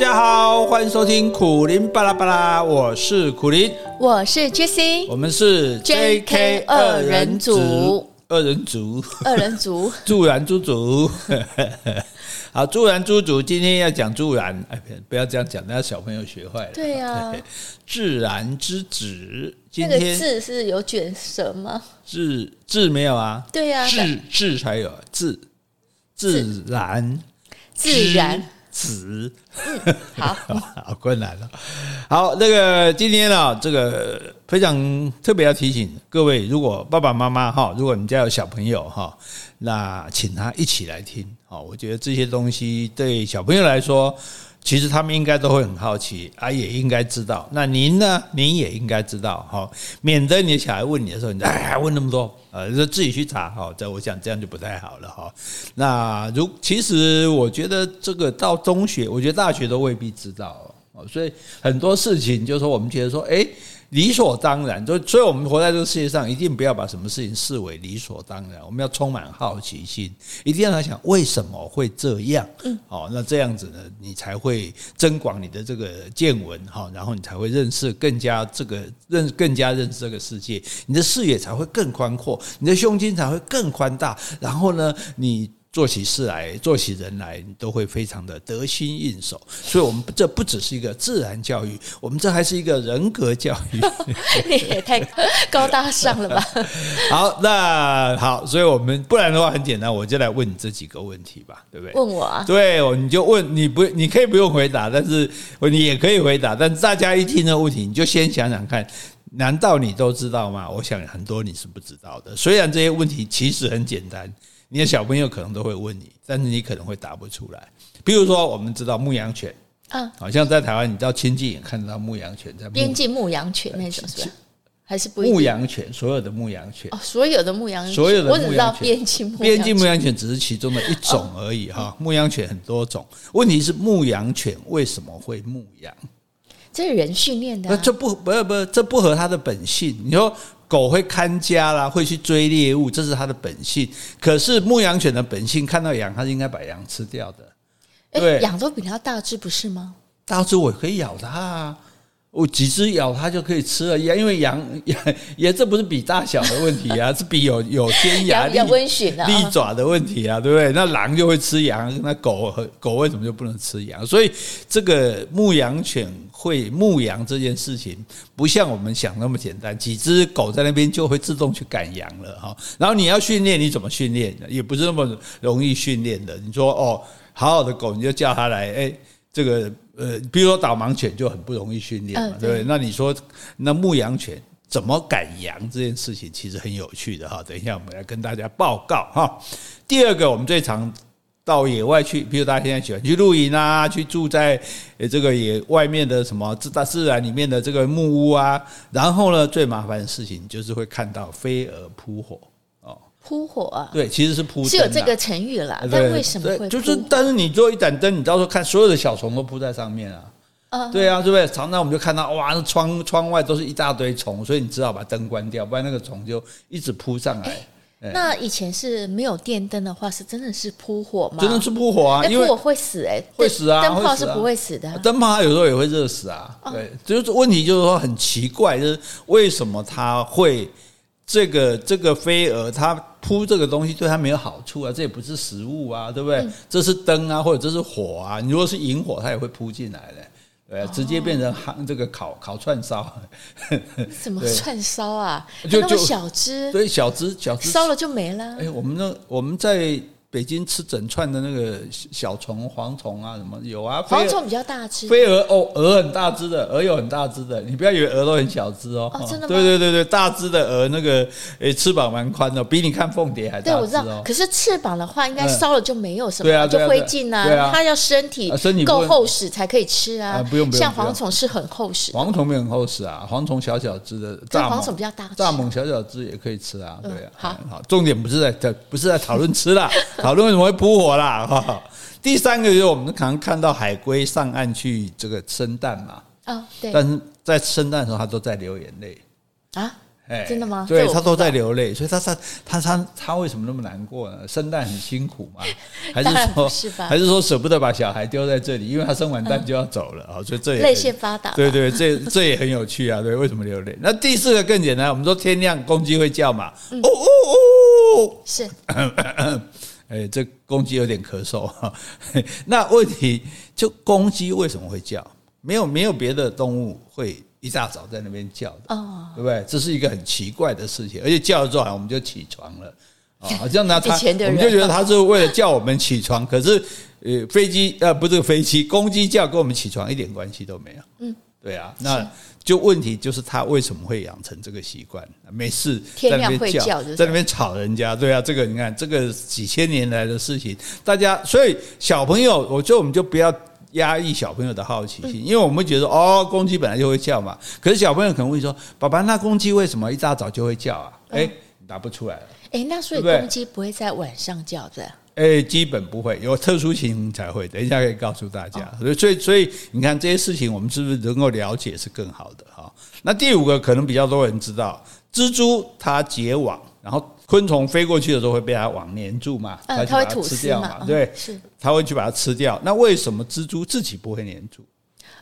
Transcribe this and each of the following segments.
家好，欢迎收听苦林巴拉巴拉，我是苦林，我是 Jessie，我们是 JK 二人组，二人组，二人组，助燃猪组。好，助燃猪组今天要讲助燃，哎，不要这样讲，那小朋友学坏了。对呀、啊，自然之子，今天那个字是有卷舌吗？字字没有啊？对呀、啊，字字才有字，自然，自然。子，嗯、好 好困难了。好，那个今天啊，这个非常特别要提醒各位，如果爸爸妈妈哈，如果你家有小朋友哈，那请他一起来听。好，我觉得这些东西对小朋友来说。其实他们应该都会很好奇啊，也应该知道。那您呢？您也应该知道哈，免得你的小孩问你的时候，你哎问那么多，呃，就自己去查哈。这我想这样就不太好了哈。那如其实我觉得这个到中学，我觉得大学都未必知道。所以很多事情就是说我们觉得说，哎。理所当然，就所以我们活在这个世界上，一定不要把什么事情视为理所当然。我们要充满好奇心，一定要来想为什么会这样。嗯，好，那这样子呢，你才会增广你的这个见闻哈，然后你才会认识更加这个认更加认识这个世界，你的视野才会更宽阔，你的胸襟才会更宽大。然后呢，你。做起事来，做起人来，你都会非常的得心应手。所以，我们这不只是一个自然教育，我们这还是一个人格教育。你 也太高大上了吧？好，那好，所以我们不然的话很简单，我就来问你这几个问题吧，对不对？问我啊？对，你就问你不，你可以不用回答，但是你也可以回答。但是大家一听这个问题，你就先想想看，难道你都知道吗？我想很多你是不知道的。虽然这些问题其实很简单。你的小朋友可能都会问你，但是你可能会答不出来。比如说，我们知道牧羊犬，啊，好像在台湾，你到亲近也看得到牧羊犬在边境牧羊犬那种是吧？还是不牧羊犬？所有的牧羊犬哦，所有的牧羊犬，所有的牧羊犬，我只知道边境边境牧羊犬只是其中的一种而已哈。牧羊犬很多种，问题是牧羊犬为什么会牧羊？这是人训练的，那这不不不，这不合它的本性。你说。狗会看家啦，会去追猎物，这是它的本性。可是牧羊犬的本性，看到羊，它是应该把羊吃掉的。对，羊都比它大只，不是吗？大只我可以咬它啊。我几只咬它就可以吃了，羊因为羊 也也这不是比大小的问题啊，是比有有尖牙 利利爪的问题啊，对不对？那狼就会吃羊，那狗和狗为什么就不能吃羊？所以这个牧羊犬会牧羊这件事情，不像我们想那么简单，几只狗在那边就会自动去赶羊了哈。然后你要训练，你怎么训练？也不是那么容易训练的。你说哦，好好的狗，你就叫它来，哎，这个。呃，比如说导盲犬就很不容易训练嘛，对不对？那你说，那牧羊犬怎么赶羊这件事情，其实很有趣的哈。等一下我们来跟大家报告哈。第二个，我们最常到野外去，比如大家现在喜欢去露营啊，去住在这个野外面的什么自大自然里面的这个木屋啊。然后呢，最麻烦的事情就是会看到飞蛾扑火。扑火啊？对，其实是扑灯，是有这个成语啦。但为什么会就是？但是你做一盏灯，你到时候看所有的小虫都扑在上面啊。啊，对啊，对不对？常常我们就看到哇，那窗窗外都是一大堆虫，所以你只好把灯关掉，不然那个虫就一直扑上来。那以前是没有电灯的话，是真的是扑火吗？真的是扑火啊！因为扑火会死哎，会死啊！灯泡是不会死的，灯泡它有时候也会热死啊。对，就是问题就是说很奇怪，就是为什么它会？这个这个飞蛾，它扑这个东西对它没有好处啊，这也不是食物啊，对不对？这是灯啊，或者这是火啊。你如果是引火，它也会扑进来的，对，直接变成夯这个烤烤串烧。什么串烧啊？就那么小只，对，小只小只，烧了就没了。哎，我们那我们在。北京吃整串的那个小虫、蝗虫啊，什么有啊？蝗虫比较大只，飞蛾哦，蛾很大只的，蛾有很大只的，你不要以为蛾都很小只哦。哦，真的吗？对对对对，大只的蛾那个诶，翅膀蛮宽的，比你看凤蝶还大哦。对，我知道。可是翅膀的话，应该烧了就没有什么，就灰烬啊。它要身体够厚实才可以吃啊。不用不用。像蝗虫是很厚实，蝗虫没有很厚实啊，蝗虫小小只的，蚱蝗虫比较大，蚱蜢小小只也可以吃啊。对啊，好，好，重点不是在不是在讨论吃啦。讨论为什么会扑火啦？哈，第三个就是我们可能看到海龟上岸去这个生蛋嘛。啊，对。但是在生蛋的时候，它都在流眼泪啊。哎，真的吗？对，他都在流泪，所以他他他他他为什么那么难过呢？生蛋很辛苦嘛，还是说？还是说舍不得把小孩丢在这里？因为他生完蛋就要走了啊，所以这也泪腺发达。对对，这这也很有趣啊。对，为什么流泪？那第四个更简单，我们说天亮公鸡会叫嘛？哦哦哦，是。哎，这公鸡有点咳嗽哈。那问题就公鸡为什么会叫？没有没有别的动物会。一大早在那边叫的，哦，对不对？这是一个很奇怪的事情，而且叫了之后，我们就起床了啊，好像他他，我们就觉得他是为了叫我们起床。可是，呃，飞机呃不是飞机，公鸡叫跟我们起床一点关系都没有。嗯，对啊，那就问题就是他为什么会养成这个习惯？没事在那边叫，在那边吵人家。对啊，这个你看，这个几千年来的事情，大家所以小朋友，我觉得我们就不要。压抑小朋友的好奇心，因为我们觉得哦，公鸡本来就会叫嘛。可是小朋友可能会说：“爸爸，那公鸡为什么一大早就会叫啊？”哎，答不出来了。哎，那所以公鸡不会在晚上叫的？哎，基本不会，有特殊情形才会。等一下可以告诉大家。所以，所以所以你看这些事情，我们是不是能够了解是更好的哈？那第五个可能比较多人知道，蜘蛛它结网，然后。昆虫飞过去的时候会被它网粘住嘛？它会吐吃掉嘛？对，是它会去把它吃掉。那为什么蜘蛛自己不会粘住？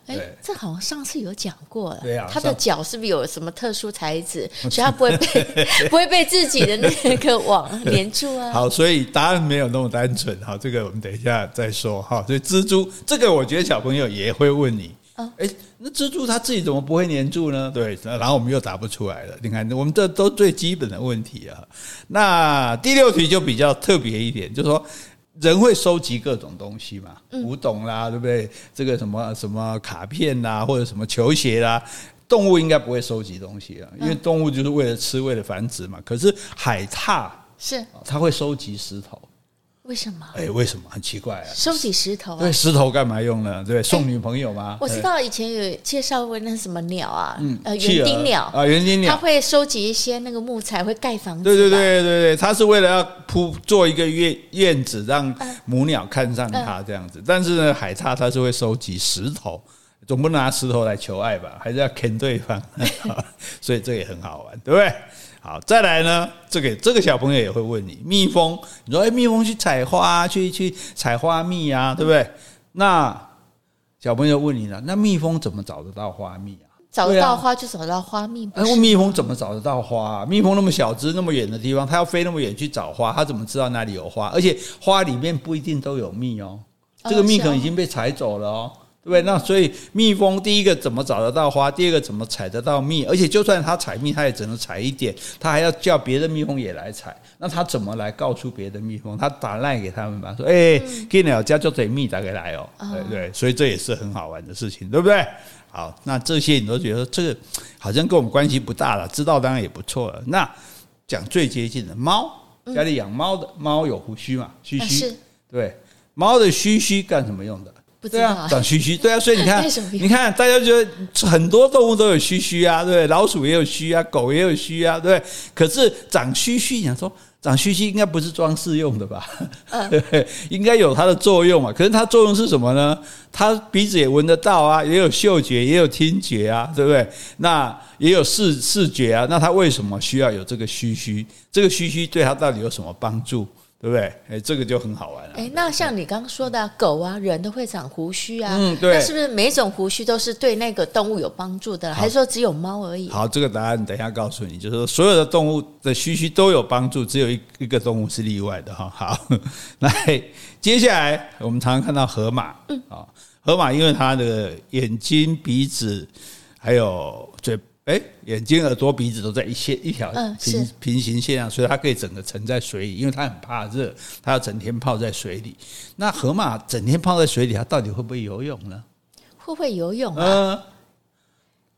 哎，这好像上次有讲过了。对啊，它的脚是不是有什么特殊材质，所以它不会被 不会被自己的那个网黏住啊？好，所以答案没有那么单纯。好，这个我们等一下再说。哈，所以蜘蛛这个，我觉得小朋友也会问你。哎，那蜘蛛它自己怎么不会黏住呢？对，然后我们又答不出来了。你看，我们这都最基本的问题啊。那第六题就比较特别一点，就是说人会收集各种东西嘛，古董啦，对不对？这个什么什么卡片啦，或者什么球鞋啦，动物应该不会收集东西啊，因为动物就是为了吃，为了繁殖嘛。可是海獭是它会收集石头。为什么？哎，为什么？很奇怪啊！收集石头，对，石头干嘛用呢？对，送女朋友吗？我知道以前有介绍过那什么鸟啊，嗯，呃，园丁鸟啊，园丁鸟，它会收集一些那个木材，会盖房子。对对对对对，它是为了要铺做一个院院子，让母鸟看上它这样子。但是呢，海獭它是会收集石头，总不能拿石头来求爱吧？还是要啃对方，所以这也很好玩，对不对？好，再来呢，这个这个小朋友也会问你，蜜蜂，你说哎，蜜蜂去采花，去去采花蜜啊，对不对？那小朋友问你了，那蜜蜂怎么找得到花蜜啊？找得到花就找得到花蜜。哎，蜜蜂怎么找得到花？蜜蜂那么小只，那么远的地方，它要飞那么远去找花，它怎么知道哪里有花？而且花里面不一定都有蜜哦，这个蜜可能已经被采走了哦。对，那所以蜜蜂第一个怎么找得到花？第二个怎么采得到蜜？而且就算它采蜜，它也只能采一点，它还要叫别的蜜蜂也来采。那它怎么来告诉别的蜜蜂？它打赖给他们吧，说：“哎，给鸟家就得蜜打给来哦。”对对，所以这也是很好玩的事情，对不对？好，那这些你都觉得这个好像跟我们关系不大了，知道当然也不错了。那讲最接近的猫，家里养猫的猫有胡须嘛？须须，对，猫的须须干什么用的？对啊，长须须，对啊，所以你看，你看，大家觉得很多动物都有须须啊，对不对？老鼠也有须啊，狗也有须啊，对不对？可是长须须，你想说长须须应该不是装饰用的吧？嗯，对，应该有它的作用嘛。可是它作用是什么呢？它鼻子也闻得到啊，也有嗅觉，也有听觉啊，对不对？那也有视视觉啊。那它为什么需要有这个须须？这个须须对它到底有什么帮助？对不对？哎，这个就很好玩了。哎，那像你刚刚说的，啊，狗啊，人都会长胡须啊。嗯，对。那是不是每一种胡须都是对那个动物有帮助的？好还是说只有猫而已？好，这个答案等一下告诉你，就是说所有的动物的须须都有帮助，只有一一个动物是例外的哈。好，来，接下来我们常常看到河马，嗯，啊，河马因为它的眼睛、鼻子还有嘴。哎，眼睛、耳朵、鼻子都在一线一条平平行线上，所以它可以整个沉在水里，因为它很怕热，它要整天泡在水里。那河马整天泡在水里，它到底会不会游泳呢？会不会游泳啊？呃、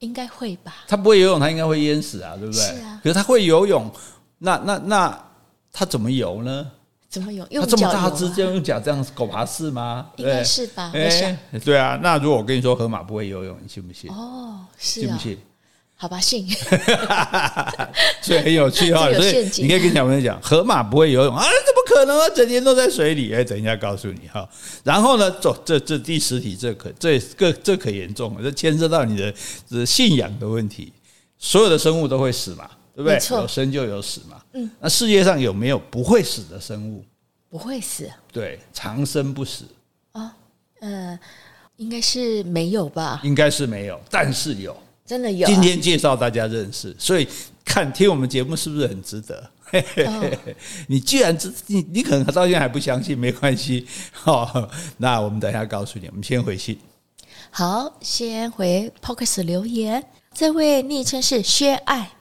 应该会吧。它不会游泳，它应该会淹死啊，对不对？是啊。可是它会游泳，那那那它怎么游呢？怎么游？用这么大只，就用脚这样狗爬式吗？应该是吧。哎，对啊。那如果我跟你说河马不会游泳，你信不信？哦，是啊。信不信？好吧，信，所以很有趣哈。所以你可以跟小朋友讲，河马不会游泳啊？怎么可能啊？整天都在水里。哎，等一下告诉你哈。然后呢，走这这第十题，这可这个这可严重了，这牵涉到你的这信仰的问题。所有的生物都会死嘛？对不对？有生就有死嘛。嗯，那世界上有没有不会死的生物？不会死。对，长生不死。啊，呃，应该是没有吧？应该是没有，但是有，真的有。今天介绍大家认识，所以看听我们节目是不是很值得？哦、你既然知你你可能到现在还不相信，没关系。好，那我们等一下告诉你。我们先回信。好，先回 Podcast 留言。这位昵称是薛爱，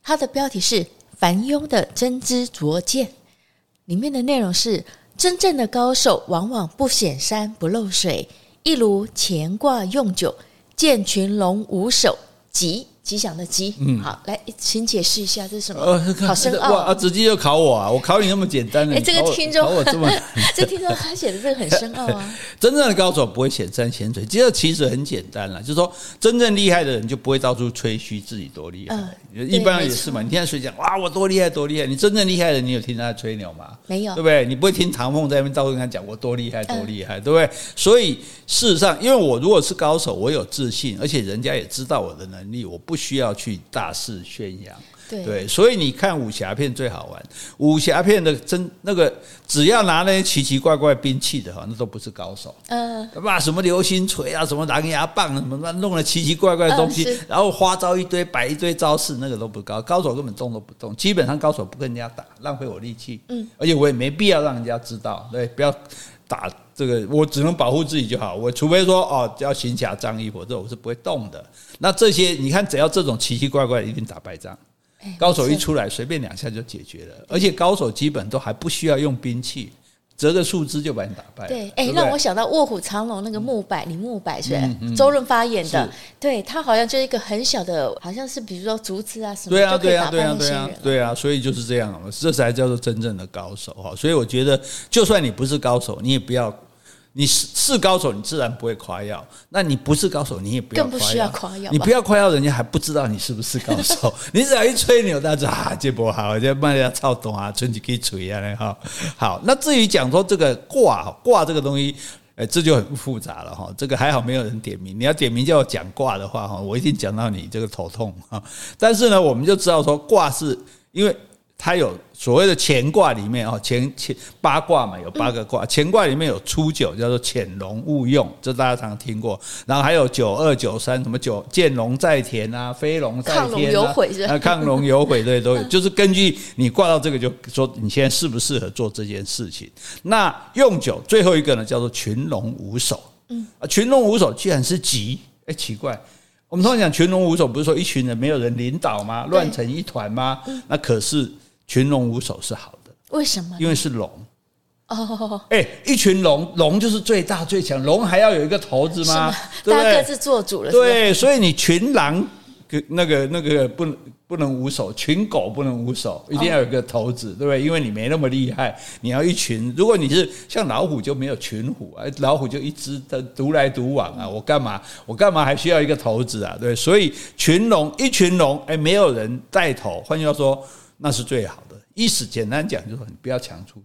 他的标题是凡庸的真知灼见，里面的内容是：真正的高手往往不显山不漏水，一如乾卦用九，见群龙无首，即。吉祥的吉，嗯，好，来，请解释一下这是什么？呃，好深奥啊！直接就考我啊！我考你那么简单的，哎，这个听众考我这么，这听众他写的这个很深奥啊！真正的高手不会显山显水，其实其实很简单了，就是说真正厉害的人就不会到处吹嘘自己多厉害。嗯，一般人也是嘛。你听他谁讲哇，我多厉害多厉害？你真正厉害的，你有听他吹牛吗？没有，对不对？你不会听唐凤在那边到处跟他讲我多厉害多厉害，对不对？所以事实上，因为我如果是高手，我有自信，而且人家也知道我的能力，我不需要去。大肆宣扬，对，对，所以你看武侠片最好玩。武侠片的真那个，只要拿那些奇奇怪怪兵器的哈，那都不是高手。嗯，把什么流星锤啊，什么狼牙棒，什么弄了奇奇怪怪的东西，然后花招一堆，摆一堆招式，那个都不高。高手根本动都不动，基本上高手不跟人家打，浪费我力气。嗯，而且我也没必要让人家知道，对，不要打这个，我只能保护自己就好。我除非说哦，要行侠仗义，否则我是不会动的。那这些你看，只要这种奇奇怪怪，一定打败仗。高手一出来，随便两下就解决了。而且高手基本都还不需要用兵器，折个树枝就把你打败。对，哎，让我想到《卧虎藏龙》那个木柏，李木柏是周润发演的。对，他好像就是一个很小的，好像是比如说竹子啊什么，对啊，对啊，对啊，对啊，对啊，所以就是这样，这才叫做真正的高手哈。所以我觉得，就算你不是高手，你也不要。你是是高手，你自然不会夸耀。那你不是高手，你也不要夸耀。更不需要夸耀。你不要夸耀，人家还不知道你是不是高手。你只要一吹牛，大家啊，这波好，这卖家操懂啊，春季可以吹啊，哈。好，那至于讲说这个卦，卦这个东西，哎，这就很复杂了哈。这个还好没有人点名，你要点名叫我讲卦的话哈，我一定讲到你这个头痛哈。但是呢，我们就知道说卦是因为。它有所谓的乾卦里面哦，乾乾八卦嘛，有八个卦。乾卦里面有初九，叫做潜龙勿用，这大家常常听过。然后还有九二九三，什么九见龙在田啊，飞龙在天啊，亢龙有悔是吧？亢龙有悔，对，都有。就是根据你卦到这个，就说你现在适不适合做这件事情。那用九最后一个呢，叫做群龙无首。嗯，啊，群龙无首居然是吉，哎，奇怪。我们通常讲群龙无首，不是说一群人没有人领导吗？乱成一团吗？那可是。群龙无首是好的，为什么？因为是龙哦，哎，一群龙，龙就是最大最强，龙还要有一个头子吗？大家各自做主了。对，所以你群狼，那个那个不能不能无首，群狗不能无首，一定要有一个头子，对不对？因为你没那么厉害，你要一群。如果你是像老虎，就没有群虎啊，老虎就一只的独来独往啊，我干嘛我干嘛还需要一个头子啊？对，所以群龙一群龙，哎，没有人带头，换句话说。那是最好的，意思简单讲就是你不要强出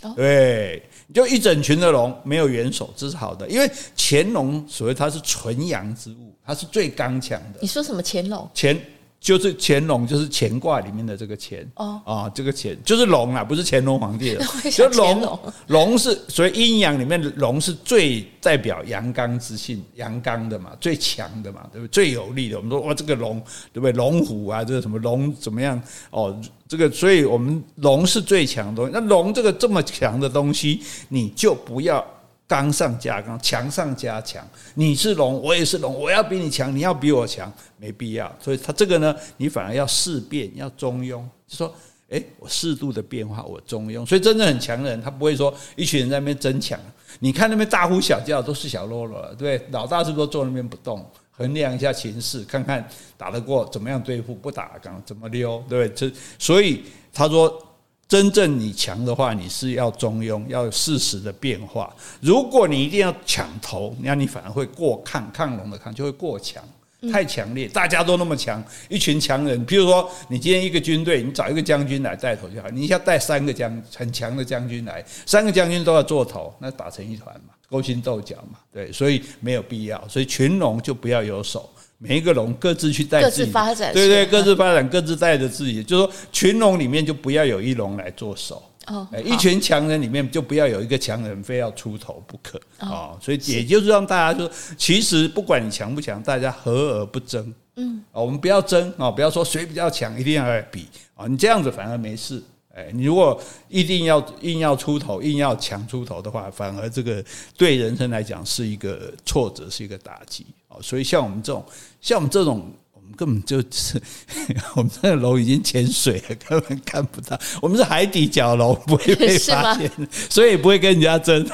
头，对，就一整群的龙没有元首，这是好的，因为乾隆所谓它是纯阳之物，它是最刚强的。你说什么干龙？干。就是乾隆，就是乾卦里面的这个乾哦啊，这个乾就是龙啊，不是乾隆皇帝的。就龙龙是所以阴阳里面的龙是最代表阳刚之性，阳刚的嘛，最强的嘛，对不对？最有力的。我们说哇，这个龙对不对？龙虎啊，这个什么龙怎么样？哦，这个所以我们龙是最强的东西。那龙这个这么强的东西，你就不要。刚上加刚，强上加强。你是龙，我也是龙，我要比你强，你要比我强，没必要。所以他这个呢，你反而要适变，要中庸。就说，诶，我适度的变化，我中庸。所以真正很强的人，他不会说一群人在那边争抢。你看那边大呼小叫，都是小喽啰了，对，老大是不是都坐那边不动，衡量一下形势，看看打得过怎么样对付，不打刚怎么溜，对不对？这所以他说。真正你强的话，你是要中庸，要适时的变化。如果你一定要抢头，那你反而会过抗抗龙的抗就会过强，太强烈。大家都那么强，一群强人，譬如说你今天一个军队，你找一个将军来带头就好。你一下带三个将很强的将军来，三个将军都要做头，那打成一团嘛，勾心斗角嘛，对，所以没有必要。所以群龙就不要有首。每一个龙各自去带自己各自发展，对对，各自发展，各自带着自己。就是说，群龙里面就不要有一龙来做首。哦，一群强人里面就不要有一个强人非要出头不可哦，所以也就是让大家说，其实不管你强不强，大家和而不争。嗯，我们不要争啊，不要说谁比较强，一定要来比啊，你这样子反而没事。哎，你如果一定要硬要出头，硬要强出头的话，反而这个对人生来讲是一个挫折，是一个打击啊。所以像我们这种，像我们这种，我们根本就是 我们这个楼已经潜水了，根本看不到。我们是海底角楼，不会 被发现，所以不会跟人家争。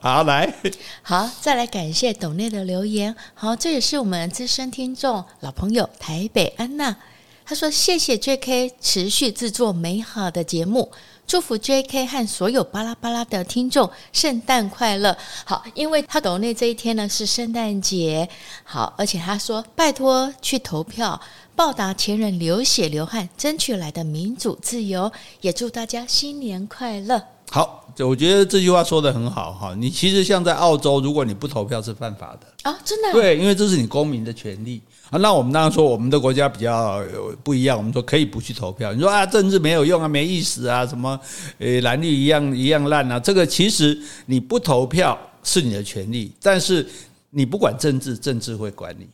好，来，好，再来感谢董内的留言。好，这也是我们资深听众老朋友台北安娜。她说：“谢谢 J.K. 持续制作美好的节目，祝福 J.K. 和所有巴拉巴拉的听众圣诞快乐。”好，因为他斗内这一天呢是圣诞节，好，而且他说：“拜托去投票，报答前人流血流汗争取来的民主自由。”也祝大家新年快乐。好，我觉得这句话说得很好哈。你其实像在澳洲，如果你不投票是犯法的啊，真的？对，因为这是你公民的权利。啊，那我们当然说我们的国家比较不一样，我们说可以不去投票。你说啊，政治没有用啊，没意思啊，什么呃蓝绿一样一样烂啊？这个其实你不投票是你的权利，但是你不管政治，政治会管你。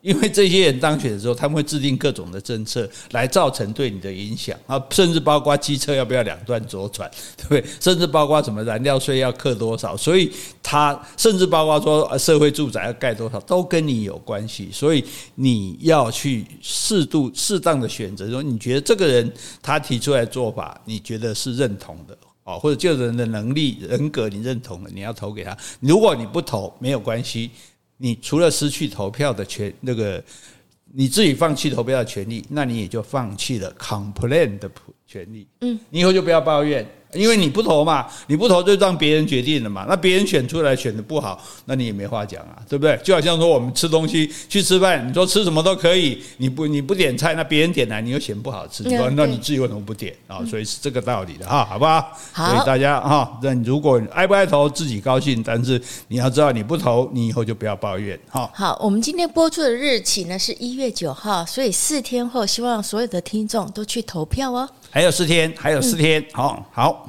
因为这些人当选的时候，他们会制定各种的政策来造成对你的影响啊，甚至包括机车要不要两段左转，对不对？甚至包括什么燃料税要课多少，所以他甚至包括说社会住宅要盖多少，都跟你有关系。所以你要去适度、适当的选择，说你觉得这个人他提出来做法，你觉得是认同的哦，或者这个人的能力、人格你认同的，你要投给他。如果你不投，没有关系。你除了失去投票的权，那个你自己放弃投票的权利，那你也就放弃了 complain 的权利。嗯，你以后就不要抱怨。因为你不投嘛，你不投就让别人决定了嘛。那别人选出来选的不好，那你也没话讲啊，对不对？就好像说我们吃东西去吃饭，你说吃什么都可以，你不你不点菜，那别人点来你又嫌不好吃，你说那你自己为什么不点啊？所以是这个道理的哈，好不好？好，所以大家哈，那如果爱不爱投自己高兴，但是你要知道你不投，你以后就不要抱怨哈。好，我们今天播出的日期呢是一月九号，所以四天后，希望所有的听众都去投票哦。还有四天，还有四天，好好，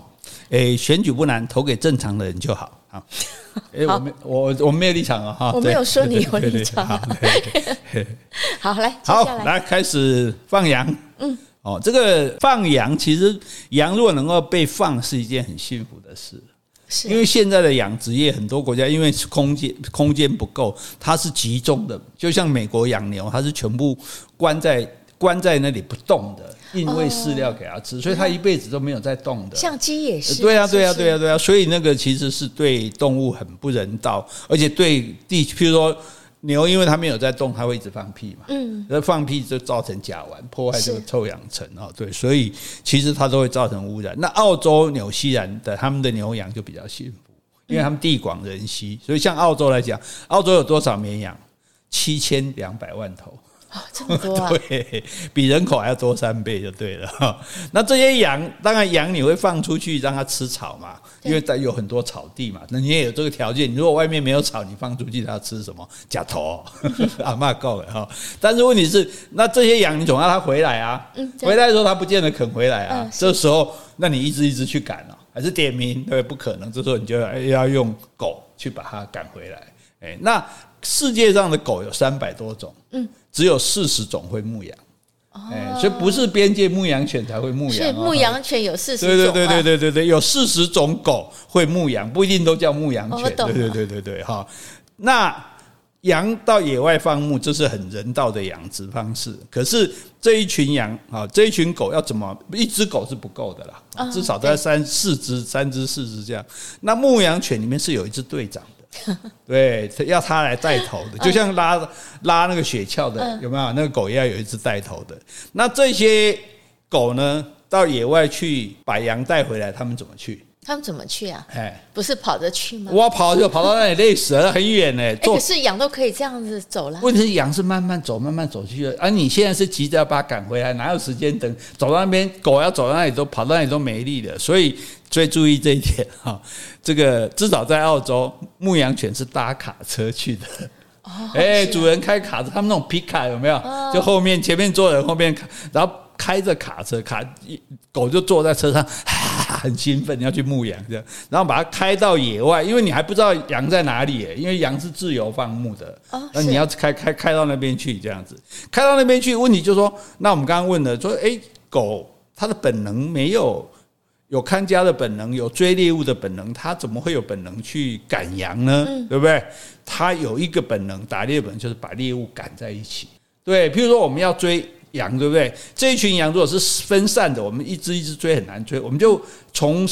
诶，选举不难，投给正常的人就好。好，诶，我没，我我没有立场啊，哈，我没有说你有立场。好，来，好，来开始放羊。嗯，哦，这个放羊，其实羊如果能够被放，是一件很幸福的事。是，因为现在的养殖业很多国家，因为空间空间不够，它是集中的，就像美国养牛，它是全部关在关在那里不动的。硬喂饲料给它吃，所以它一辈子都没有在动的。像鸡也是。对啊，对啊，对啊，对啊。所以那个其实是对动物很不人道，而且对地，譬如说牛，因为它没有在动，它会一直放屁嘛。嗯。那放屁就造成甲烷，破坏这个臭氧层啊。对，所以其实它都会造成污染。那澳洲、纽西兰的他们的牛羊就比较幸福，因为他们地广人稀，所以像澳洲来讲，澳洲有多少绵羊？七千两百万头。哦，这么多啊！对，比人口还要多三倍就对了哈。那这些羊，当然羊你会放出去让它吃草嘛，因为它有很多草地嘛。那你也有这个条件，你如果外面没有草，你放出去它吃什么？假头，阿嬷够了哈。但是问题是，那这些羊你总要它回来啊。回来的时候它不见得肯回来啊。这时候，那你一直一直去赶哦，还是点名？对，不可能。这时候你就要要用狗去把它赶回来。哎，那世界上的狗有三百多种。嗯。只有四十种会牧羊，哎，所以不是边界牧羊犬才会牧羊，是牧羊犬有四十种，对对对对对对对，有四十种狗会牧羊，不一定都叫牧羊犬，对对对对对哈。那羊到野外放牧，这是很人道的养殖方式。可是这一群羊啊，这一群狗要怎么？一只狗是不够的啦，至少都要三四只、三只、四只这样。那牧羊犬里面是有一只队长。对，要他来带头的，就像拉拉那个雪橇的，有没有？那个狗也要有一只带头的。那这些狗呢，到野外去把羊带回来，他们怎么去？他们怎么去啊？哎，不是跑着去吗？我跑就跑到那里累死了，很远呢。可是羊都可以这样子走了。问题是羊是慢慢走，慢慢走去的，而你现在是急着要把它赶回来，哪有时间等？走到那边，狗要走到那里都跑到那里都没力了，所以。所以注意这一点哈，这个至少在澳洲，牧羊犬是搭卡车去的。哎，主人开卡车，他们那种皮卡有没有？就后面前面坐人，后面然后开着卡车，卡狗就坐在车上，很兴奋要去牧羊这样，然后把它开到野外，因为你还不知道羊在哪里，因为羊是自由放牧的，那你要开开开到那边去这样子，开到那边去，问题就是说，那我们刚刚问的说，哎，狗它的本能没有？有看家的本能，有追猎物的本能，它怎么会有本能去赶羊呢？嗯、对不对？它有一个本能，打猎本能就是把猎物赶在一起。对，譬如说我们要追羊，对不对？这一群羊如果是分散的，我们一只一只追很难追，我们就从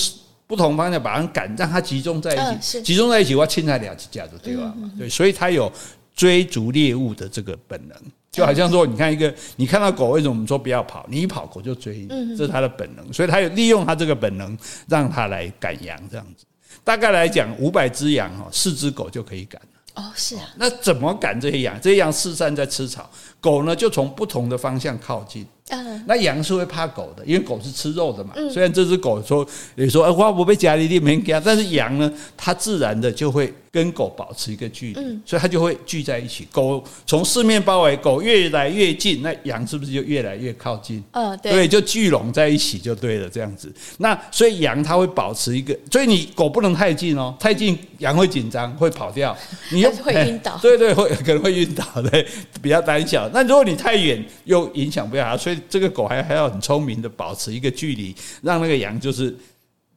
不同方向把它赶，让它集中在一起，集中在一起，我亲它两只架就对了嘛。对，所以它有追逐猎物的这个本能。就好像说，你看一个，你看到狗，为什么我们说不要跑？你一跑，狗就追你，这是它的本能，所以它有利用它这个本能，让它来赶羊这样子。大概来讲，五百只羊哈，四只狗就可以赶。哦，是啊。那怎么赶这些羊？这些羊四散在吃草，狗呢就从不同的方向靠近。嗯，那羊是会怕狗的，因为狗是吃肉的嘛。虽然这只狗说，你说哎，我被夹里里面夹，但是羊呢，它自然的就会跟狗保持一个距离，所以它就会聚在一起。狗从四面包围，狗越来越近，那羊是不是就越来越靠近？嗯，对，就聚拢在一起就对了，这样子。那所以羊它会保持一个，所以你狗不能太近哦，太近羊会紧张，会跑掉，你又会晕倒。对对，会可能会晕倒，对，比较胆小。那如果你太远，又影响不了它，所以。这个狗还还要很聪明的保持一个距离，让那个羊就是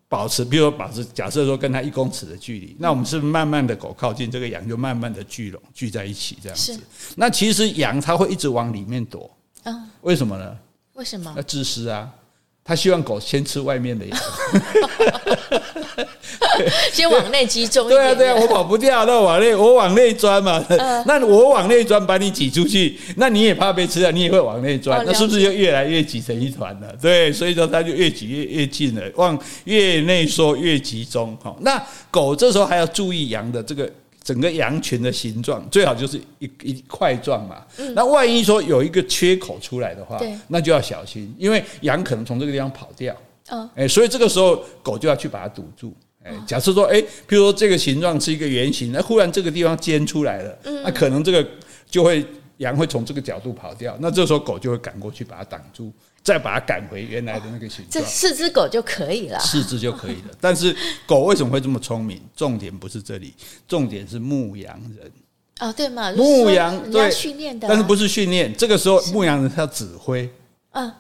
保持，比如说保持，假设说跟它一公尺的距离，那我们是慢慢的狗靠近，这个羊就慢慢的聚拢聚在一起这样子。那其实羊它会一直往里面躲，为什么呢？为什么？那自私啊。他希望狗先吃外面的羊，先往内集中。对啊，对啊，我跑不掉，那往内，我往内钻嘛。那我往内钻，把你挤出去，那你也怕被吃啊，你也会往内钻，那是不是就越来越挤成一团了？对，所以说它就越挤越越近了，往越内缩越集中。好，那狗这时候还要注意羊的这个。整个羊群的形状最好就是一一块状嘛。那万一说有一个缺口出来的话，那就要小心，因为羊可能从这个地方跑掉。哎，所以这个时候狗就要去把它堵住。哎，假设说，哎，譬如说这个形状是一个圆形，那忽然这个地方尖出来了，那可能这个就会羊会从这个角度跑掉，那这时候狗就会赶过去把它挡住。再把它赶回原来的那个形状，这四只狗就可以了。四只就可以了。但是狗为什么会这么聪明？重点不是这里，重点是牧羊人。哦，对嘛，牧羊对训练的，但是不是训练？这个时候牧羊人要指挥，嗯，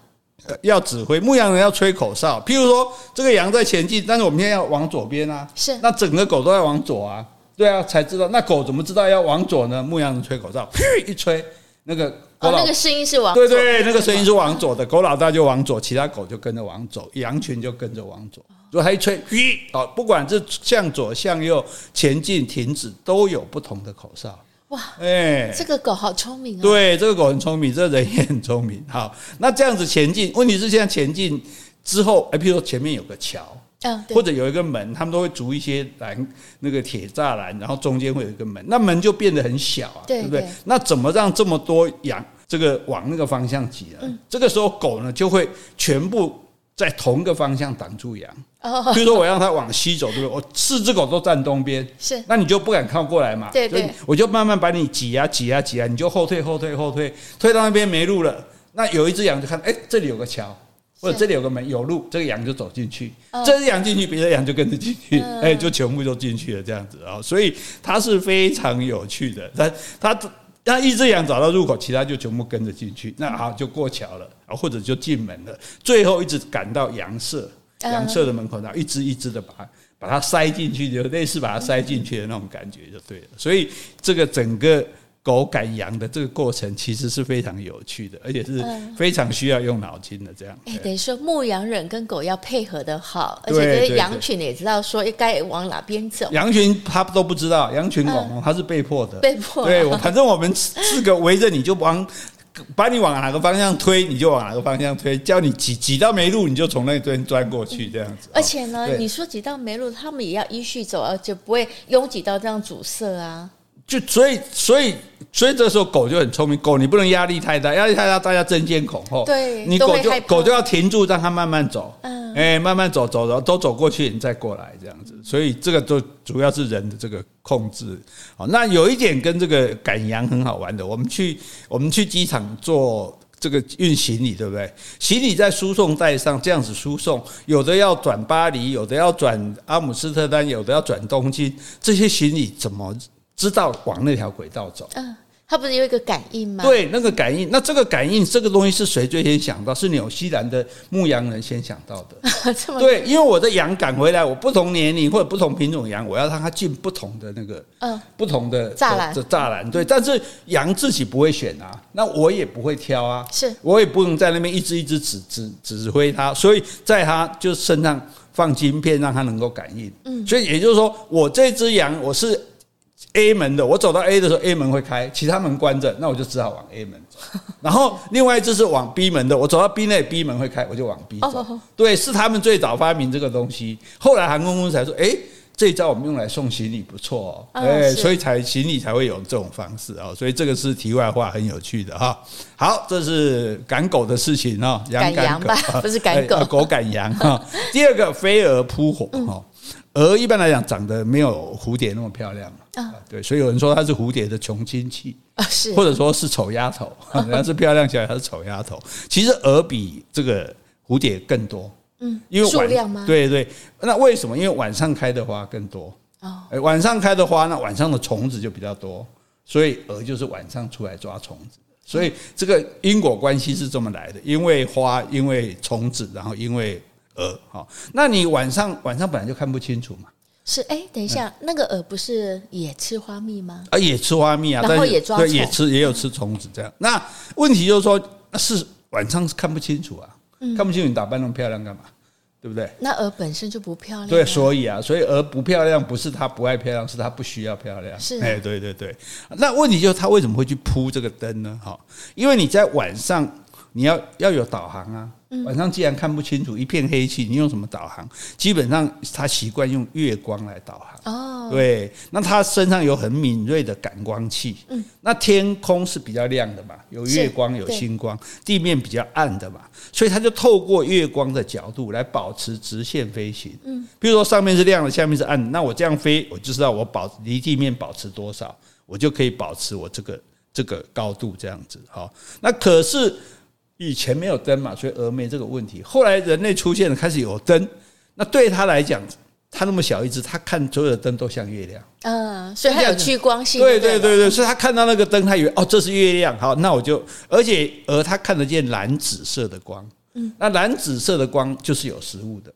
要指挥。牧羊人要吹口哨，譬如说这个羊在前进，但是我们现在要往左边啊，是那整个狗都在往左啊，对啊，才知道。那狗怎么知道要往左呢？牧羊人吹口哨，噗 一吹，那个。哦，那个声音是往对对，那个声音是往左的，狗老大就往左，其他狗就跟着往左，羊群就跟着往左。如果它一吹，咦，哦，不管是向左向右、前进、停止，都有不同的口哨。哇，哎，这个狗好聪明啊！对，这个狗很聪明，这个人也很聪明。好，那这样子前进，问题是现在前进之后，哎，譬如说前面有个桥。嗯，或者有一个门，他们都会筑一些栏，那个铁栅栏，然后中间会有一个门，那门就变得很小啊，对不对？那怎么让这么多羊这个往那个方向挤呢？这个时候狗呢就会全部在同一个方向挡住羊。哦，比如说我让它往西走，对不对？我四只狗都站东边，是，那你就不敢靠过来嘛？对对，我就慢慢把你挤啊挤啊挤啊，你就后退后退后退，退到那边没路了。那有一只羊就看，哎，这里有个桥。或者这里有个门有路，这个羊就走进去，这只羊进去，别的羊就跟着进去，哎，就全部都进去了，这样子啊，所以它是非常有趣的。它它它一只羊找到入口，其他就全部跟着进去，那好就过桥了啊，或者就进门了，最后一直赶到羊舍，羊舍的门口，然后一只一只的把它把它塞进去，就类似把它塞进去的那种感觉就对了。所以这个整个。狗赶羊的这个过程其实是非常有趣的，而且是非常需要用脑筋的。这样，哎，等于说牧羊人跟狗要配合的好，而且羊群也知道说应该往哪边走。羊群他都不知道，羊群狗他是被迫的，被迫。对，我反正我们四个围着你就往，把你往哪个方向推，你就往哪个方向推，叫你挤挤到没路，你就从那边钻过去，这样子。而且呢，你说挤到没路，他们也要依序走，而且不会拥挤到这样阻塞啊。就所以所以所以这时候狗就很聪明，狗你不能压力太大，压力太大大家争先恐后。对，你狗就狗就要停住，让它慢慢走。嗯，哎，慢慢走走走，都走过去，你再过来这样子。所以这个都主要是人的这个控制。好，那有一点跟这个赶羊很好玩的，我们去我们去机场做。这个运行李对不对？行李在输送带上这样子输送，有的要转巴黎，有的要转阿姆斯特丹，有的要转东京，这些行李怎么知道往那条轨道走？嗯。它不是有一个感应吗？对，那个感应，那这个感应，这个东西是谁最先想到？是纽西兰的牧羊人先想到的。对，因为我的羊赶回来，我不同年龄或者不同品种羊，我要让它进不同的那个，嗯，不同的栅栏，栅栏。对，但是羊自己不会选啊，那我也不会挑啊，是我也不能在那边一只一只指指指挥它，所以在它就身上放晶片，让它能够感应。嗯，所以也就是说，我这只羊我是。A 门的，我走到 A 的时候，A 门会开，其他门关着，那我就只好往 A 门走。然后另外一只是往 B 门的，我走到 B 那 B 门会开，我就往 B 走。对，是他们最早发明这个东西，后来航空公司才说，哎，这一招我们用来送行李不错哦，哎，所以才行李才会有这种方式啊。所以这个是题外话，很有趣的哈。好，这是赶狗的事情啊，赶羊吧，不是赶狗，狗赶羊哈。第二个飞蛾扑火哈。蛾一般来讲长得没有蝴蝶那么漂亮啊，对，所以有人说它是蝴蝶的穷亲戚啊，是，或者说是丑丫头，人家是漂亮起来，它是丑丫头。其实蛾比这个蝴蝶更多，嗯，因为数量吗？对对，那为什么？因为晚上开的花更多哦，晚上开的花，那晚上的虫子就比较多，所以蛾就是晚上出来抓虫子。所以这个因果关系是这么来的，因为花，因为虫子，然后因为。蛾，好，那你晚上晚上本来就看不清楚嘛。是，哎，等一下，那个蛾不是也吃花蜜吗？啊，也吃花蜜啊，然后也抓虫，也吃，也有吃虫子这样。那问题就是说，是晚上是看不清楚啊，看不清楚，你打扮那么漂亮干嘛？对不对？那蛾本身就不漂亮。对，所以啊，所以蛾不漂亮，不是它不爱漂亮，是它不需要漂亮。是，哎，对对对。那问题就是它为什么会去铺这个灯呢？哈，因为你在晚上你要要有导航啊。晚上既然看不清楚，一片黑气，你用什么导航？基本上他习惯用月光来导航。哦，对，那他身上有很敏锐的感光器。嗯，那天空是比较亮的嘛，有月光有星光，地面比较暗的嘛，所以他就透过月光的角度来保持直线飞行。嗯，比如说上面是亮的，下面是暗的，那我这样飞，我就知道我保离地面保持多少，我就可以保持我这个这个高度这样子。好，那可是。以前没有灯嘛，所以蛾没这个问题。后来人类出现了，开始有灯，那对他来讲，他那么小一只，他看所有的灯都像月亮。嗯，所以它有趋光性。对对对对，所以他看到那个灯，他以为哦，这是月亮。好，那我就，而且蛾他看得见蓝紫色的光。嗯，那蓝紫色的光就是有食物的。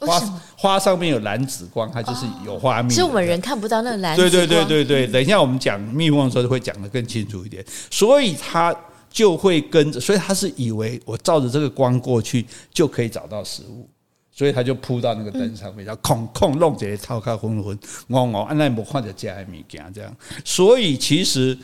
花花上面有蓝紫光，它就是有花蜜。其实我们人看不到那个蓝紫光。对对对对对，等一下我们讲蜜蜂的时候会讲得更清楚一点。所以它。就会跟着，所以他是以为我照着这个光过去就可以找到食物，所以他就扑到那个灯上面，叫空空弄这些掏开昏昏，哦哦，按那没看着加米加这样。所以其实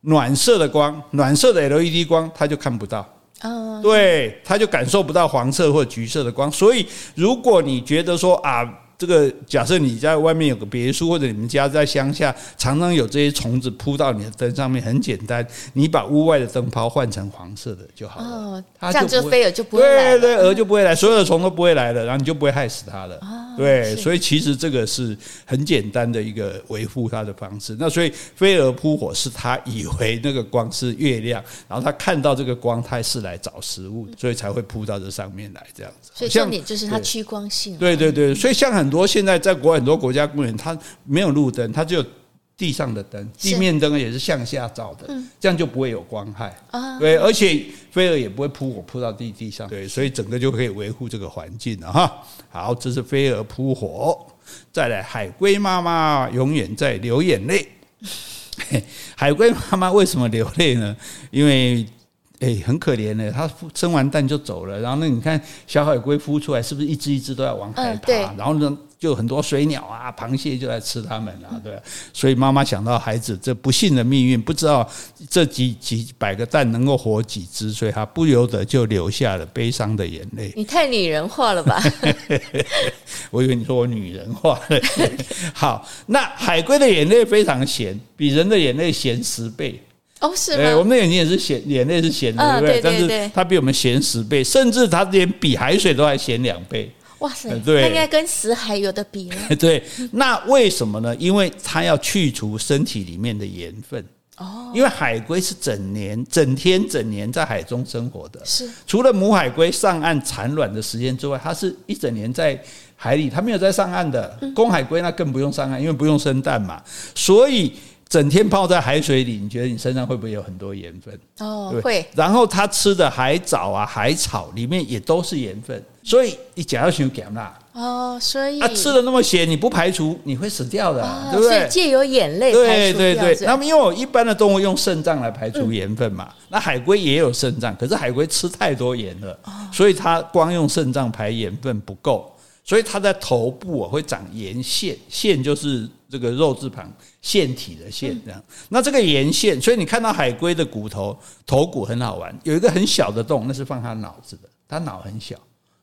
暖色的光，暖色的 LED 光，他就看不到。哦，对，他就感受不到黄色或橘色的光。所以如果你觉得说啊。这个假设你在外面有个别墅，或者你们家在乡下，常常有这些虫子扑到你的灯上面，很简单，你把屋外的灯泡换成黄色的就好了。哦，这样就飞蛾就不会来了。对对，蛾就不会来，所有的虫都不会来了，然后你就不会害死它了。对，所以其实这个是很简单的一个维护它的方式。那所以飞蛾扑火是他以为那个光是月亮，然后他看到这个光，它是来找食物，所以才会扑到这上面来这样子。所以重点就是它趋光性。对对对，所以像很。很多现在在国外很多国家公园，它没有路灯，它只有地上的灯，地面灯也是向下照的，这样就不会有光害。对，而且飞蛾也不会扑火扑到地地上，对，所以整个就可以维护这个环境了哈。好，这是飞蛾扑火，再来海龟妈妈永远在流眼泪。海龟妈妈为什么流泪呢？因为。哎，很可怜的，它生完蛋就走了。然后呢你看小海龟孵出来，是不是一只一只都要往海爬？然后呢，就很多水鸟啊、螃蟹就来吃它们啊，对。所以妈妈想到孩子这不幸的命运，不知道这几几百个蛋能够活几只，所以她不由得就流下了悲伤的眼泪。你太女人化了吧？我以为你说我女人化了。好，那海龟的眼泪非常咸，比人的眼泪咸十倍。哦，是哎，吗？我们的眼睛也是咸，眼泪是咸的，嗯对不对但是它比我们咸十倍，甚至它连比海水都还咸两倍。哇塞，对它应该跟死海有的比了。对，那为什么呢？因为它要去除身体里面的盐分。哦，因为海龟是整年、整天、整年在海中生活的。是，除了母海龟上岸产卵的时间之外，它是一整年在海里，它没有在上岸的。公海龟那更不用上岸，因为不用生蛋嘛，所以。整天泡在海水里，你觉得你身上会不会有很多盐分？哦，对会。然后他吃的海藻啊、海草里面也都是盐分，所以你假要想咸啦。哦，所以啊，吃的那么咸，你不排除你会死掉的，哦、对不对？所以借由眼泪对对对。那那么因为我一般的动物用肾脏来排除盐分嘛，嗯、那海龟也有肾脏，可是海龟吃太多盐了，哦、所以它光用肾脏排盐分不够，所以它的头部啊会长沿线，线就是这个肉字旁。腺体的腺这样，那这个沿线，所以你看到海龟的骨头头骨很好玩，有一个很小的洞，那是放它脑子的，它脑很小。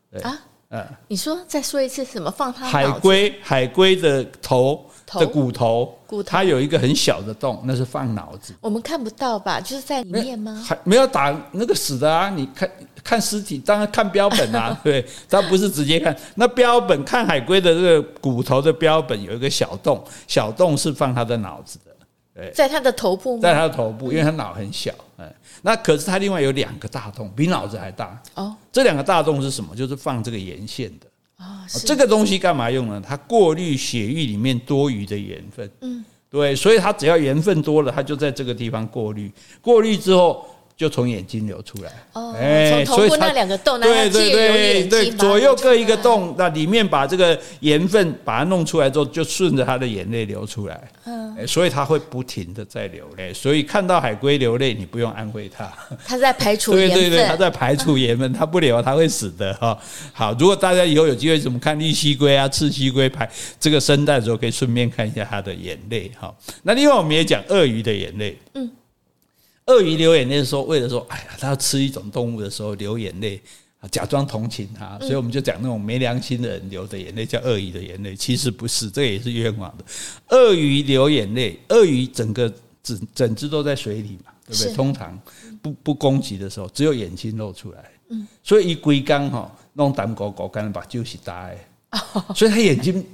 对啊，嗯，你说再说一次什么？放它海龟海龟的头的骨头，骨头它有一个很小的洞，那是放脑子。我们看不到吧？就是在里面吗？还没有打那个死的啊！你看看尸体，当然看标本啊。对，它不是直接看。那标本看海龟的这个骨头的标本有一个小洞，小洞是放它的脑子的。对，在他的头部吗？在他的头部，因为他脑很小。哎，那可是他另外有两个大洞，比脑子还大。哦，这两个大洞是什么？就是放这个盐腺的。哦，这个东西干嘛用呢？它过滤血液里面多余的盐分。嗯，对，所以它只要盐分多了，它就在这个地方过滤。过滤之后。就从眼睛流出来，哦，从头部那两个洞，对对对对，左右各一个洞，那里面把这个盐分把它弄出来之后，就顺着它的眼泪流出来，嗯，所以它会不停的在流泪，所以看到海龟流泪，你不用安慰它，它在排除盐分，对对对，它在排除盐分，它不流它会死的哈。好，如果大家以后有机会怎么看绿蜥龟啊、赤蜥龟排这个生蛋的时候，可以顺便看一下它的眼泪哈。那另外我们也讲鳄鱼的眼泪，嗯。鳄鱼流眼泪的时候，为了说，哎呀，它要吃一种动物的时候流眼泪，假装同情它，所以我们就讲那种没良心的人流的眼泪叫鳄鱼的眼泪，其实不是，这个也是冤枉的。鳄鱼流眼泪，鳄鱼整个整整只都在水里嘛，对不对？通常不不攻击的时候，只有眼睛露出来，所以一龟缸哈弄胆狗狗干把就是大爱，所以它 眼睛。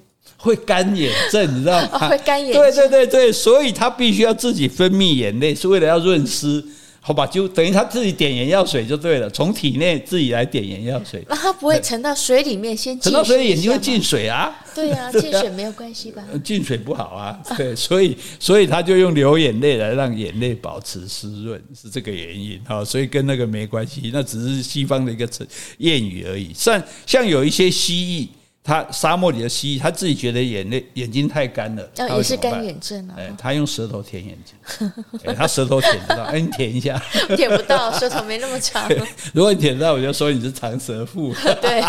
会干眼症，你知道吗？会干眼症。对对对对，所以他必须要自己分泌眼泪，是为了要润湿。好吧，就等于他自己点眼药水就对了，从体内自己来点眼药水。那他不会沉到水里面先沉到水里，眼睛会进水啊？对啊，进水没有关系吧？进水不好啊，对，所以所以他就用流眼泪来让眼泪保持湿润，是这个原因哈。所以跟那个没关系，那只是西方的一个成谚语而已。像像有一些蜥蜴。他沙漠里的蜥蜴，他自己觉得眼泪眼睛太干了，哦，也是干眼症啊。哎，他用舌头舔眼睛，哎，他舌头舔不到，哎，你舔一下，舔不到，舌头没那么长。如果你舔得到，我就说你是长舌妇。对，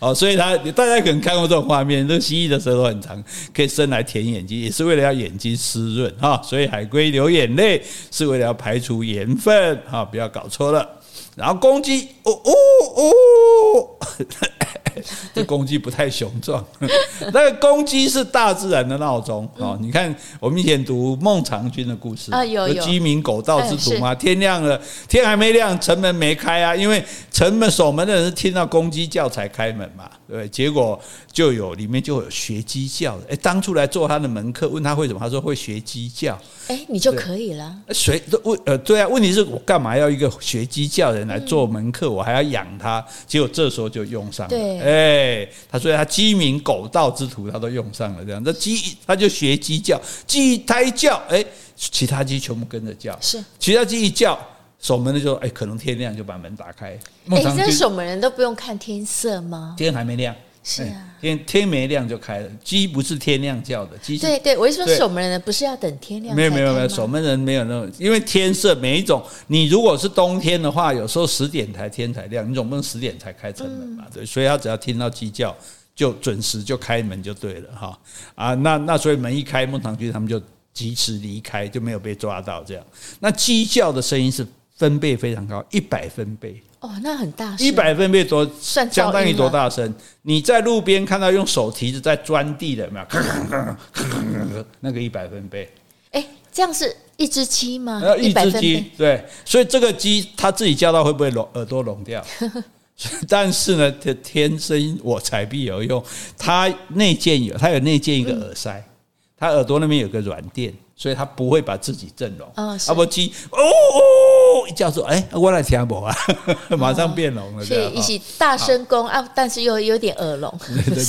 哦，所以他大家可能看过这种画面，这蜥蜴的舌头很长，可以伸来舔眼睛，也是为了要眼睛湿润哈。所以海龟流眼泪是为了要排除盐分哈，不要搞错了。然后公鸡，哦哦哦。这公鸡不太雄壮，那个公鸡是大自然的闹钟啊。你看，我们以前读孟尝君的故事啊，有有鸡鸣狗盗之徒嘛。天亮了，天还没亮，城门没开啊，因为城门守门的人是听到公鸡叫才开门嘛。对，结果就有里面就有学鸡叫的。哎，当初来做他的门客，问他会什么，他说会学鸡叫。哎，你就可以了。谁问？呃，对啊，问题是我干嘛要一个学鸡叫的人来做门客？我还要养他。结果这时候就用上了。对，哎，他说他鸡鸣狗盗之徒，他都用上了。这样，那鸡他就学鸡叫，鸡胎叫，哎，其他鸡全部跟着叫。是，其他鸡一叫，守门的就哎，可能天亮就把门打开。哎，这守门人都不用看天色吗？天还没亮。是啊，天天没亮就开了。鸡不是天亮叫的，鸡对对，我是说守门人不是要等天亮？没有没有没有，守门人没有那种，因为天色每一种，你如果是冬天的话，有时候十点才天才亮，你总不能十点才开城门嘛，对，所以他只要听到鸡叫，就准时就开门就对了哈啊，那那所以门一开，孟尝君他们就及时离开，就没有被抓到这样。那鸡叫的声音是分贝非常高，一百分贝。哦，那很大声，一百分贝多，算相当于多大声？你在路边看到用手提子在钻地的，有没有？那个一百分贝。哎，这样是一只鸡吗？要一只鸡，对，所以这个鸡它自己叫到会不会聋耳朵聋掉？但是呢，它天生我材必有用，它内建有，它有内建一个耳塞，它耳朵那边有个软垫。所以它不会把自己震聋，啊不鸡哦哦一叫说，哎，我来听不啊，马上变聋了。所以一起大声公啊，但是又有点耳聋，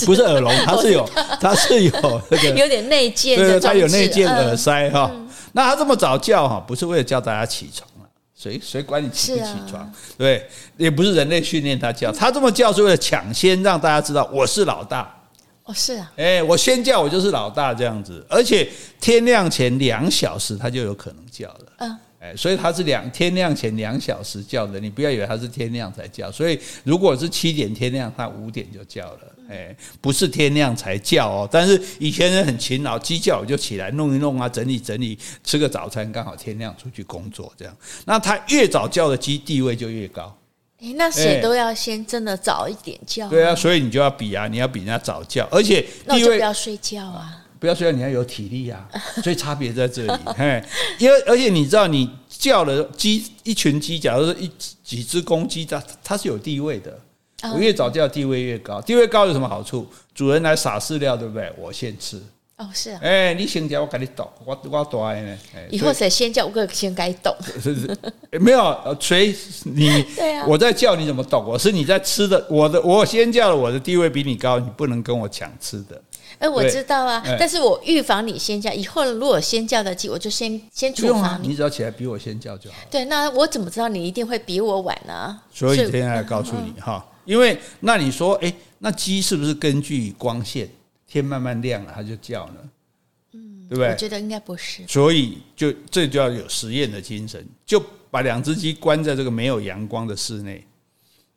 不是耳聋，它是有，它是有那个 有点内建的，它有内建耳塞哈。那他这么早叫哈，不是为了叫大家起床了，谁谁管你起不起床？对，也不是人类训练他叫，他这么叫是为了抢先让大家知道我是老大。哦，是啊，哎，我先叫，我就是老大这样子，而且天亮前两小时他就有可能叫了，嗯，哎，所以他是两天亮前两小时叫的，你不要以为他是天亮才叫，所以如果是七点天亮，他五点就叫了，哎，不是天亮才叫哦，但是以前人很勤劳，鸡叫我就起来弄一弄啊，整理整理，吃个早餐，刚好天亮出去工作这样，那他越早叫的鸡地位就越高。哎，那谁都要先真的早一点叫。对啊，所以你就要比啊，你要比人家早叫，而且那我就不要睡觉啊，不要睡觉，你要有体力啊，所以差别在这里。嘿，因为而且你知道，你叫了鸡一群鸡，假如说一几只公鸡，它它是有地位的，我越早叫地位越高，地位高有什么好处？主人来撒饲料，对不对？我先吃。哦，是啊，哎，你先叫我给你倒，我我大呢。以后谁先叫，我先该倒。是是，没有谁你，对啊，我在叫你怎么倒？我是你在吃的，我的我先叫了，我的地位比你高，你不能跟我抢吃的。哎，我知道啊，但是我预防你先叫，以后如果先叫的鸡，我就先先处罚你。你只要起来比我先叫就好。对，那我怎么知道你一定会比我晚呢？所以今天来告诉你哈，因为那你说，哎，那鸡是不是根据光线？天慢慢亮了，它就叫呢，嗯，对不对？我觉得应该不是，所以就这就要有实验的精神，就把两只鸡关在这个没有阳光的室内，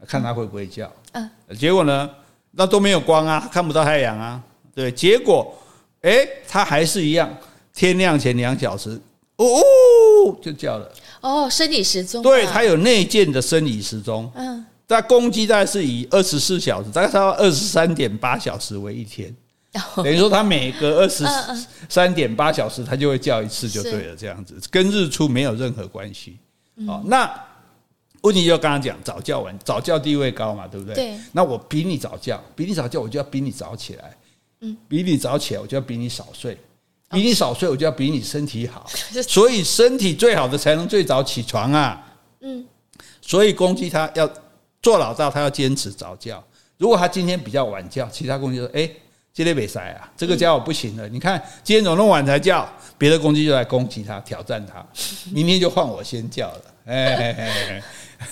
看它会不会叫。嗯，结果呢，那都没有光啊，看不到太阳啊，对。结果，哎，它还是一样，天亮前两小时，哦哦，就叫了。哦，生理时钟，对，它有内建的生理时钟。嗯，但公鸡大概是以二十四小时，大概差不多二十三点八小时为一天。等于说，它每隔二十三点八小时，它就会叫一次，就对了。这样子跟日出没有任何关系。好，那问题就刚刚讲，早叫晚，早叫地位高嘛，对不对？对。那我比你早叫，比你早叫，我就要比你早起来。嗯。比你早起来，我就要比你少睡。比你少睡，我就要比你身体好。所以身体最好的才能最早起床啊。嗯。所以公鸡它要做老大，它要坚持早叫。如果它今天比较晚叫，其他公鸡说：“哎。”今天没塞啊，这个家伙不行了。你看，今天怎么那么晚才叫？别的公鸡就来攻击他，挑战他。明天就换我先叫了。哎。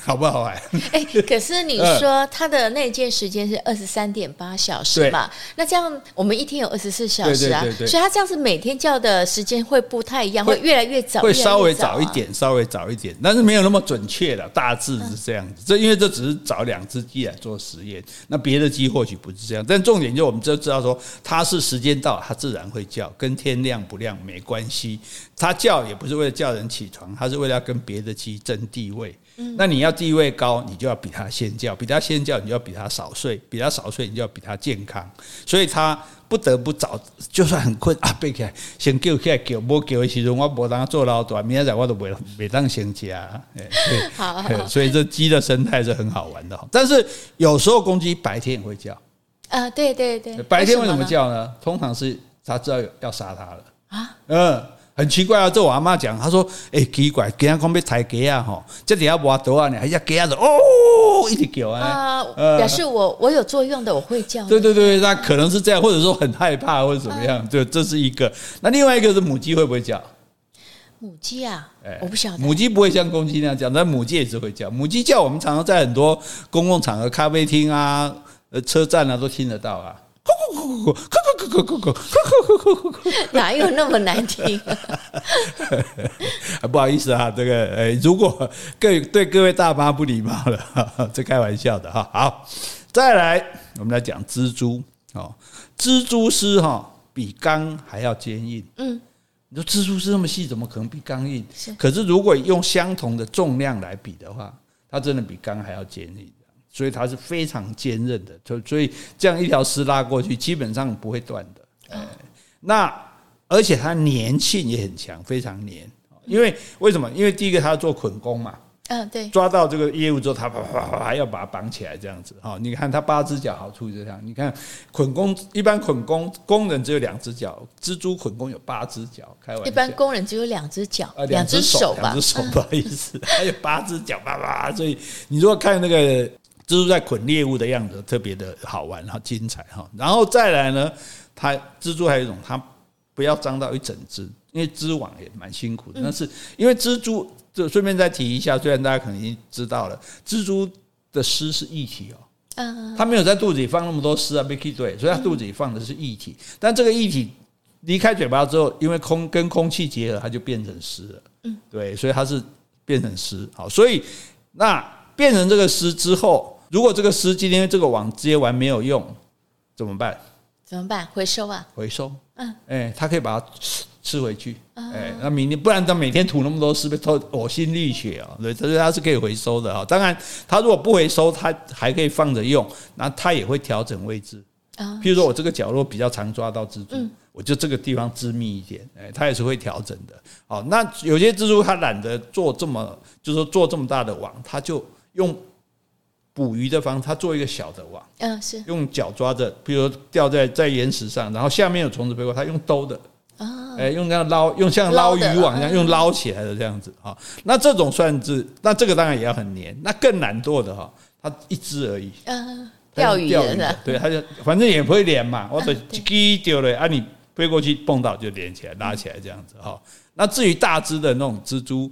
好不好玩？哎，可是你说他的内建时间是二十三点八小时嘛？那这样我们一天有二十四小时啊，所以它这样子每天叫的时间会不太一样，会越来越早，会稍微早一点，稍微早一点，但是没有那么准确了，大致是这样子。这因为这只是找两只鸡来做实验，那别的鸡或许不是这样。但重点就我们就知道说，它是时间到，它自然会叫，跟天亮不亮没关系。它叫也不是为了叫人起床，它是为了要跟别的鸡争地位。那你要地位高，你就要比他先叫；比他先叫，你就要比他少睡；比他少睡，你就要比他健康。所以他不得不早，就算很困啊，背起来先叫起来叫，不叫的时候我无当做老大，明仔载我都袂袂当先加。好，所以这鸡的生态是很好玩的。但是有时候公鸡白天也会叫。啊，对对对，白天为什么叫呢？通常是他知道要杀它了啊。嗯。很奇怪啊！这我阿妈讲，她说：“哎，奇怪，今天讲要抬鸡啊，吼，这底下挖多啊，呢，还要鸡啊，哦，一直叫啊，表示我我有作用的，我会叫。对对对，那可能是这样，或者说很害怕，或者怎么样，就这是一个。那另外一个是母鸡会不会叫？母鸡啊，我不晓得。母鸡不会像公鸡那样叫，但母鸡也是会叫。母鸡叫，我们常常在很多公共场合、咖啡厅啊、呃车站啊都听得到啊。” 哪有那么难听？不好意思啊，这个呃，如果各对各位大妈不礼貌了，这开玩笑的哈。好，再来，我们来讲蜘蛛哦。蜘蛛丝哈比钢还要坚硬。嗯，你说蜘蛛丝那么细，怎么可能比钢硬？可是如果用相同的重量来比的话，它真的比钢还要坚硬。所以它是非常坚韧的，就所以这样一条丝拉过去，基本上不会断的。那而且它粘性也很强，非常粘。因为为什么？因为第一个它要做捆工嘛。嗯，对，抓到这个业务之后，他啪啪啪还要把它绑起来，这样子哈。你看它八只脚好处就这样。你看捆工一般捆工工人只有两只脚，蜘蛛捆工有八只脚，开玩笑。一般工人只有两只脚，两只手吧，两只手不好意思，还有八只脚，啪啪。所以你如果看那个蜘蛛在捆猎物的样子，特别的好玩哈，精彩哈。然后再来呢，它蜘蛛还有一种，它不要张到一整只，因为织网也蛮辛苦的。但是因为蜘蛛。就顺便再提一下，虽然大家可能已经知道了，蜘蛛的丝是液体哦，嗯，它没有在肚子里放那么多丝啊，没去对，所以它肚子里放的是液体，但这个液体离开嘴巴之后，因为空跟空气结合，它就变成丝了，嗯，对，所以它是变成丝，好，所以那变成这个丝之后，如果这个丝今天这个网接完没有用，怎么办？怎么办？回收啊？回收，嗯，哎，它可以把它。吃回去，哎，那明天不然他每天吐那么多是被偷呕心沥血啊？对，所以它是可以回收的哈。当然，它如果不回收，它还可以放着用，那它也会调整位置。啊譬如说我这个角落比较常抓到蜘蛛，我就这个地方致密一点，哎，它也是会调整的。好，那有些蜘蛛它懒得做这么，就是说做这么大的网，它就用捕鱼的方式，它做一个小的网，嗯，是用脚抓着，比如吊在在岩石上，然后下面有虫子飞过，它用兜的。啊，哎，用这样捞，用像捞渔网一样，用捞起来的这样子哈。那这种算是，那这个当然也要很黏。那更难做的哈，它一只而已。嗯，钓鱼的，对，它就反正也不会连嘛。我的鸡丢了啊，你飞过去碰到就连起来，拉起来这样子哈。那至于大只的那种蜘蛛。